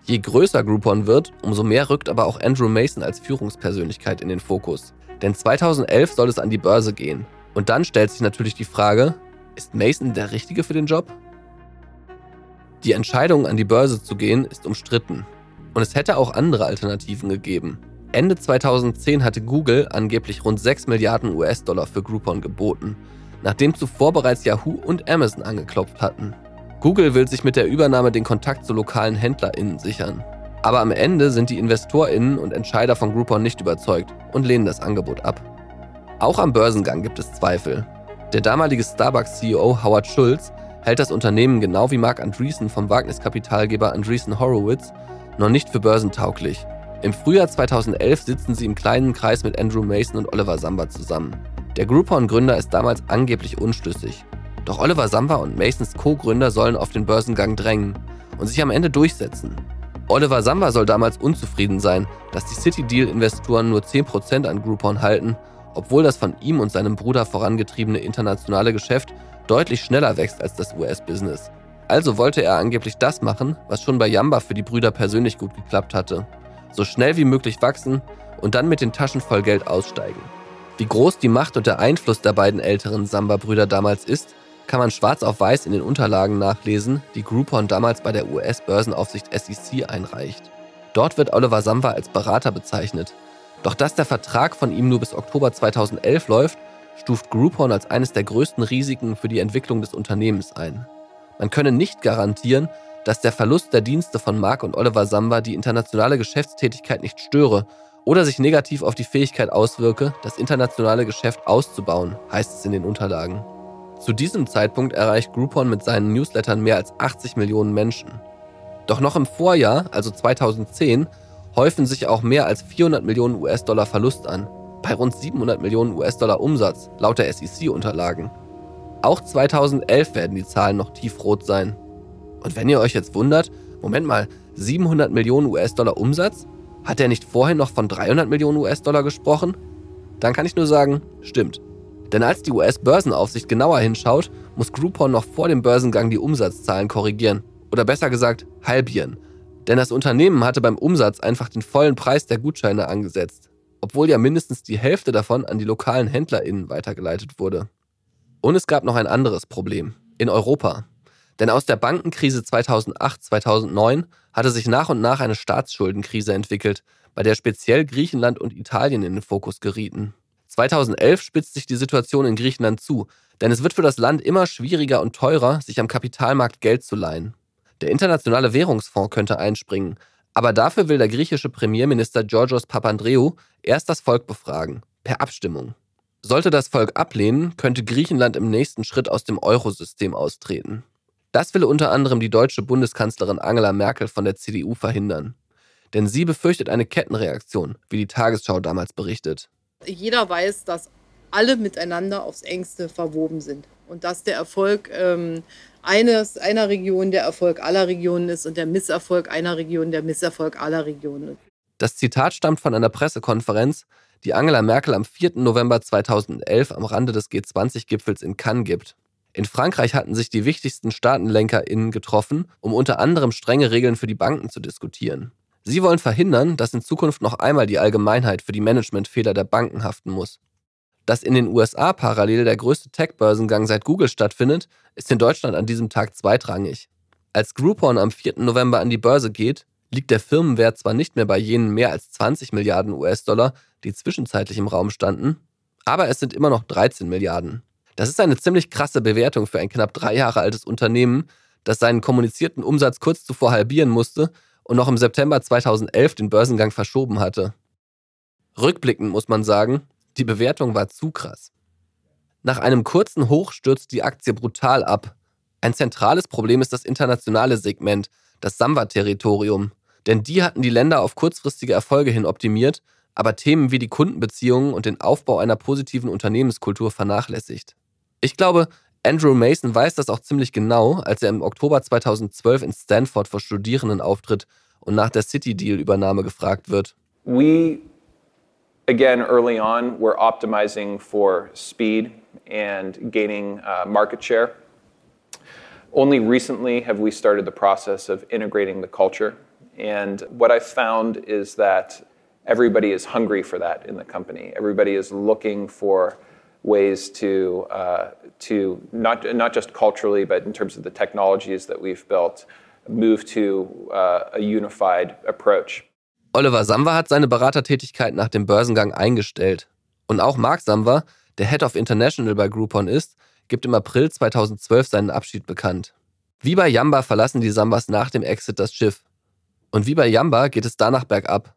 Je größer Groupon wird, umso mehr rückt aber auch Andrew Mason als Führungspersönlichkeit in den Fokus. Denn 2011 soll es an die Börse gehen. Und dann stellt sich natürlich die Frage, ist Mason der Richtige für den Job? Die Entscheidung, an die Börse zu gehen, ist umstritten. Und es hätte auch andere Alternativen gegeben. Ende 2010 hatte Google angeblich rund 6 Milliarden US-Dollar für Groupon geboten, nachdem zuvor bereits Yahoo und Amazon angeklopft hatten. Google will sich mit der Übernahme den Kontakt zu lokalen HändlerInnen sichern. Aber am Ende sind die InvestorInnen und Entscheider von Groupon nicht überzeugt und lehnen das Angebot ab. Auch am Börsengang gibt es Zweifel. Der damalige Starbucks-CEO Howard Schulz hält das Unternehmen genau wie Mark Andreessen vom Wagniskapitalgeber Andreessen Horowitz noch nicht für börsentauglich. Im Frühjahr 2011 sitzen sie im kleinen Kreis mit Andrew Mason und Oliver Samba zusammen. Der Groupon-Gründer ist damals angeblich unschlüssig. Doch Oliver Samba und Masons Co-Gründer sollen auf den Börsengang drängen und sich am Ende durchsetzen. Oliver Samba soll damals unzufrieden sein, dass die City Deal-Investoren nur 10% an Groupon halten, obwohl das von ihm und seinem Bruder vorangetriebene internationale Geschäft deutlich schneller wächst als das US-Business. Also wollte er angeblich das machen, was schon bei Yamba für die Brüder persönlich gut geklappt hatte. So schnell wie möglich wachsen und dann mit den Taschen voll Geld aussteigen. Wie groß die Macht und der Einfluss der beiden älteren Samba-Brüder damals ist, kann man schwarz auf weiß in den Unterlagen nachlesen, die Groupon damals bei der US-Börsenaufsicht SEC einreicht. Dort wird Oliver Samba als Berater bezeichnet. Doch dass der Vertrag von ihm nur bis Oktober 2011 läuft, stuft Groupon als eines der größten Risiken für die Entwicklung des Unternehmens ein. Man könne nicht garantieren, dass der Verlust der Dienste von Mark und Oliver Samba die internationale Geschäftstätigkeit nicht störe oder sich negativ auf die Fähigkeit auswirke, das internationale Geschäft auszubauen, heißt es in den Unterlagen. Zu diesem Zeitpunkt erreicht Groupon mit seinen Newslettern mehr als 80 Millionen Menschen. Doch noch im Vorjahr, also 2010, häufen sich auch mehr als 400 Millionen US-Dollar Verlust an, bei rund 700 Millionen US-Dollar Umsatz, laut der SEC-Unterlagen. Auch 2011 werden die Zahlen noch tiefrot sein. Und wenn ihr euch jetzt wundert, Moment mal, 700 Millionen US-Dollar Umsatz? Hat er nicht vorhin noch von 300 Millionen US-Dollar gesprochen? Dann kann ich nur sagen, stimmt. Denn als die US-Börsenaufsicht genauer hinschaut, muss Groupon noch vor dem Börsengang die Umsatzzahlen korrigieren. Oder besser gesagt, halbieren. Denn das Unternehmen hatte beim Umsatz einfach den vollen Preis der Gutscheine angesetzt, obwohl ja mindestens die Hälfte davon an die lokalen HändlerInnen weitergeleitet wurde. Und es gab noch ein anderes Problem. In Europa. Denn aus der Bankenkrise 2008-2009 hatte sich nach und nach eine Staatsschuldenkrise entwickelt, bei der speziell Griechenland und Italien in den Fokus gerieten. 2011 spitzt sich die Situation in Griechenland zu, denn es wird für das Land immer schwieriger und teurer, sich am Kapitalmarkt Geld zu leihen. Der Internationale Währungsfonds könnte einspringen, aber dafür will der griechische Premierminister Georgios Papandreou erst das Volk befragen, per Abstimmung. Sollte das Volk ablehnen, könnte Griechenland im nächsten Schritt aus dem Eurosystem austreten. Das will unter anderem die deutsche Bundeskanzlerin Angela Merkel von der CDU verhindern. Denn sie befürchtet eine Kettenreaktion, wie die Tagesschau damals berichtet. Jeder weiß, dass alle miteinander aufs engste verwoben sind und dass der Erfolg ähm, eines, einer Region der Erfolg aller Regionen ist und der Misserfolg einer Region der Misserfolg aller Regionen. Das Zitat stammt von einer Pressekonferenz, die Angela Merkel am 4. November 2011 am Rande des G20-Gipfels in Cannes gibt. In Frankreich hatten sich die wichtigsten StaatenlenkerInnen getroffen, um unter anderem strenge Regeln für die Banken zu diskutieren. Sie wollen verhindern, dass in Zukunft noch einmal die Allgemeinheit für die Managementfehler der Banken haften muss. Dass in den USA parallel der größte Tech-Börsengang seit Google stattfindet, ist in Deutschland an diesem Tag zweitrangig. Als Groupon am 4. November an die Börse geht, liegt der Firmenwert zwar nicht mehr bei jenen mehr als 20 Milliarden US-Dollar, die zwischenzeitlich im Raum standen, aber es sind immer noch 13 Milliarden. Das ist eine ziemlich krasse Bewertung für ein knapp drei Jahre altes Unternehmen, das seinen kommunizierten Umsatz kurz zuvor halbieren musste und noch im September 2011 den Börsengang verschoben hatte. Rückblickend muss man sagen, die Bewertung war zu krass. Nach einem kurzen Hoch stürzt die Aktie brutal ab. Ein zentrales Problem ist das internationale Segment, das Samba-Territorium. Denn die hatten die Länder auf kurzfristige Erfolge hin optimiert, aber Themen wie die Kundenbeziehungen und den Aufbau einer positiven Unternehmenskultur vernachlässigt. Ich glaube, Andrew Mason weiß das auch ziemlich genau, als er im Oktober 2012 in Stanford vor Studierenden auftritt und nach der City Deal Übernahme gefragt wird. We again early on were optimizing for speed and gaining uh, market share. Only recently have we started the process of integrating the culture. And what I found is that everybody is hungry for that in the company. Everybody is looking for ways to, uh, to not, not just culturally, but in terms of the technologies that we've built, move to uh, a unified approach. Oliver Samwer hat seine Beratertätigkeit nach dem Börsengang eingestellt. Und auch Mark Samwer, der Head of International bei Groupon ist, gibt im April 2012 seinen Abschied bekannt. Wie bei Yamba verlassen die Sambas nach dem Exit das Schiff. Und wie bei Yamba geht es danach bergab.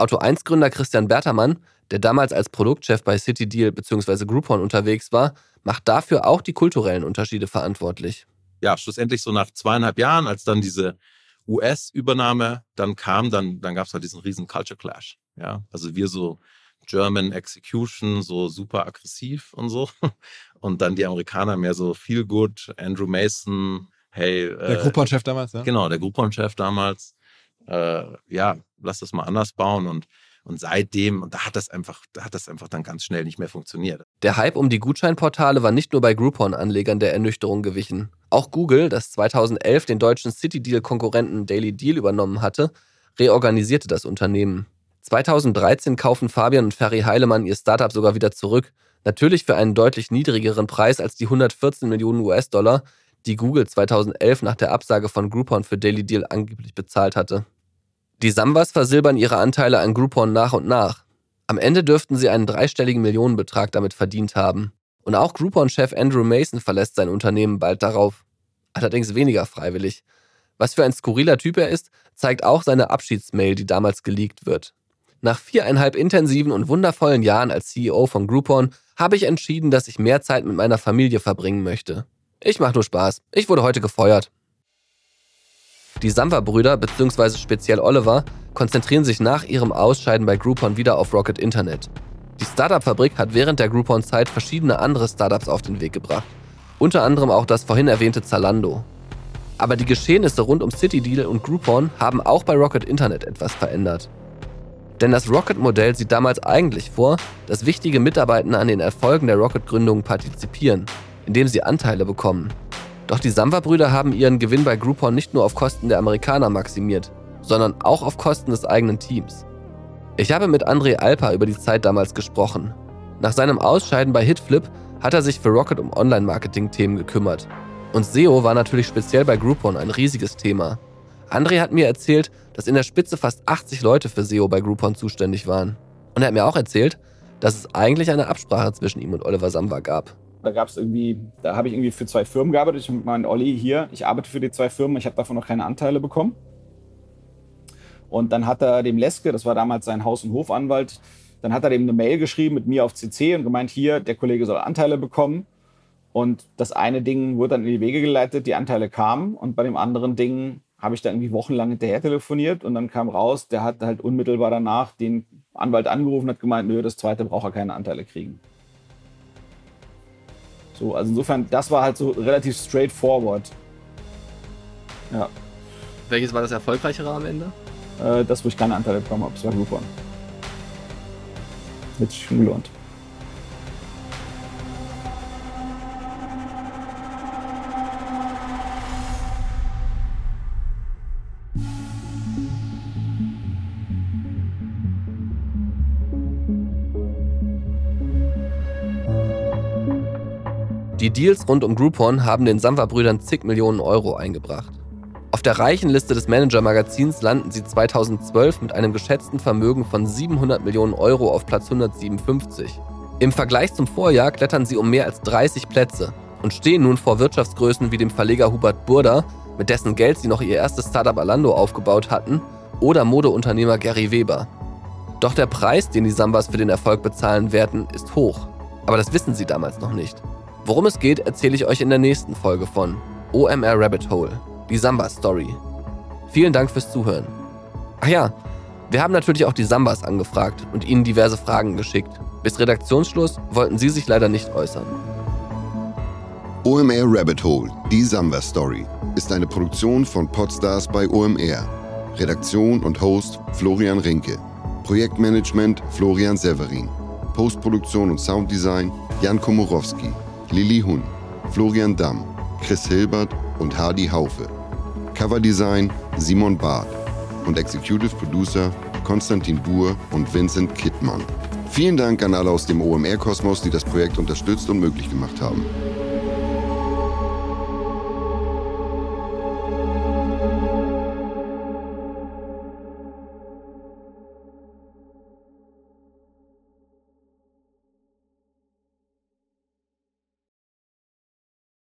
Auto 1-Gründer Christian Bertermann der damals als Produktchef bei CityDeal bzw. Groupon unterwegs war, macht dafür auch die kulturellen Unterschiede verantwortlich. Ja, schlussendlich so nach zweieinhalb Jahren, als dann diese US-Übernahme dann kam, dann, dann gab es halt diesen riesen Culture Clash. Ja, also wir so German Execution, so super aggressiv und so. Und dann die Amerikaner mehr so feel good, Andrew Mason, hey. Der äh, Groupon-Chef damals, ja? Genau, der Groupon-Chef damals. Äh, ja, lass das mal anders bauen und und seitdem, und da hat das einfach, da hat das einfach dann ganz schnell nicht mehr funktioniert. Der Hype um die Gutscheinportale war nicht nur bei Groupon-Anlegern der Ernüchterung gewichen. Auch Google, das 2011 den deutschen City-Deal-Konkurrenten Daily Deal übernommen hatte, reorganisierte das Unternehmen. 2013 kaufen Fabian und Ferry Heilemann ihr Startup sogar wieder zurück. Natürlich für einen deutlich niedrigeren Preis als die 114 Millionen US-Dollar, die Google 2011 nach der Absage von Groupon für Daily Deal angeblich bezahlt hatte. Die Sambas versilbern ihre Anteile an Groupon nach und nach. Am Ende dürften sie einen dreistelligen Millionenbetrag damit verdient haben. Und auch Groupon-Chef Andrew Mason verlässt sein Unternehmen bald darauf. Allerdings weniger freiwillig. Was für ein skurriler Typ er ist, zeigt auch seine Abschiedsmail, die damals geleakt wird. Nach viereinhalb intensiven und wundervollen Jahren als CEO von Groupon habe ich entschieden, dass ich mehr Zeit mit meiner Familie verbringen möchte. Ich mache nur Spaß. Ich wurde heute gefeuert. Die Samwer-Brüder bzw. speziell Oliver konzentrieren sich nach ihrem Ausscheiden bei Groupon wieder auf Rocket Internet. Die Startup-Fabrik hat während der Groupon-Zeit verschiedene andere Startups auf den Weg gebracht. Unter anderem auch das vorhin erwähnte Zalando. Aber die Geschehnisse rund um CityDeal und Groupon haben auch bei Rocket Internet etwas verändert. Denn das Rocket-Modell sieht damals eigentlich vor, dass wichtige Mitarbeiter an den Erfolgen der Rocket-Gründung partizipieren, indem sie Anteile bekommen. Doch die Samwa-Brüder haben ihren Gewinn bei Groupon nicht nur auf Kosten der Amerikaner maximiert, sondern auch auf Kosten des eigenen Teams. Ich habe mit André Alper über die Zeit damals gesprochen. Nach seinem Ausscheiden bei Hitflip hat er sich für Rocket um Online-Marketing-Themen gekümmert. Und SEO war natürlich speziell bei Groupon ein riesiges Thema. André hat mir erzählt, dass in der Spitze fast 80 Leute für SEO bei Groupon zuständig waren. Und er hat mir auch erzählt, dass es eigentlich eine Absprache zwischen ihm und Oliver Samba gab. Da gab es irgendwie, da habe ich irgendwie für zwei Firmen gearbeitet. Ich meine, Olli hier, ich arbeite für die zwei Firmen, ich habe davon noch keine Anteile bekommen. Und dann hat er dem Leske, das war damals sein Haus- und Hofanwalt, dann hat er dem eine Mail geschrieben mit mir auf CC und gemeint, hier, der Kollege soll Anteile bekommen. Und das eine Ding wurde dann in die Wege geleitet, die Anteile kamen. Und bei dem anderen Ding habe ich da irgendwie wochenlang hinterher telefoniert und dann kam raus, der hat halt unmittelbar danach den Anwalt angerufen und hat gemeint, nö, das zweite braucht er keine Anteile kriegen. So, also insofern, das war halt so relativ straightforward. Ja. Welches war das erfolgreichere am Ende? Äh, das, wo ich keine Anteile bekommen habe, das war Groupon. Hätte sich Die Deals rund um Groupon haben den Samwa-Brüdern zig Millionen Euro eingebracht. Auf der reichen Liste des Manager-Magazins landen sie 2012 mit einem geschätzten Vermögen von 700 Millionen Euro auf Platz 157. Im Vergleich zum Vorjahr klettern sie um mehr als 30 Plätze und stehen nun vor Wirtschaftsgrößen wie dem Verleger Hubert Burda, mit dessen Geld sie noch ihr erstes Startup Alando aufgebaut hatten, oder Modeunternehmer Gary Weber. Doch der Preis, den die Sambas für den Erfolg bezahlen werden, ist hoch. Aber das wissen sie damals noch nicht. Worum es geht, erzähle ich euch in der nächsten Folge von OMR Rabbit Hole, die Samba Story. Vielen Dank fürs Zuhören. Ach ja, wir haben natürlich auch die Sambas angefragt und ihnen diverse Fragen geschickt. Bis Redaktionsschluss wollten sie sich leider nicht äußern. OMR Rabbit Hole, die Samba Story, ist eine Produktion von Podstars bei OMR. Redaktion und Host Florian Rinke. Projektmanagement Florian Severin. Postproduktion und Sounddesign Jan Komorowski. Lilly Hun, Florian Damm, Chris Hilbert und Hardy Haufe. Coverdesign Simon Barth und Executive Producer Konstantin Buhr und Vincent Kittmann. Vielen Dank an alle aus dem OMR-Kosmos, die das Projekt unterstützt und möglich gemacht haben.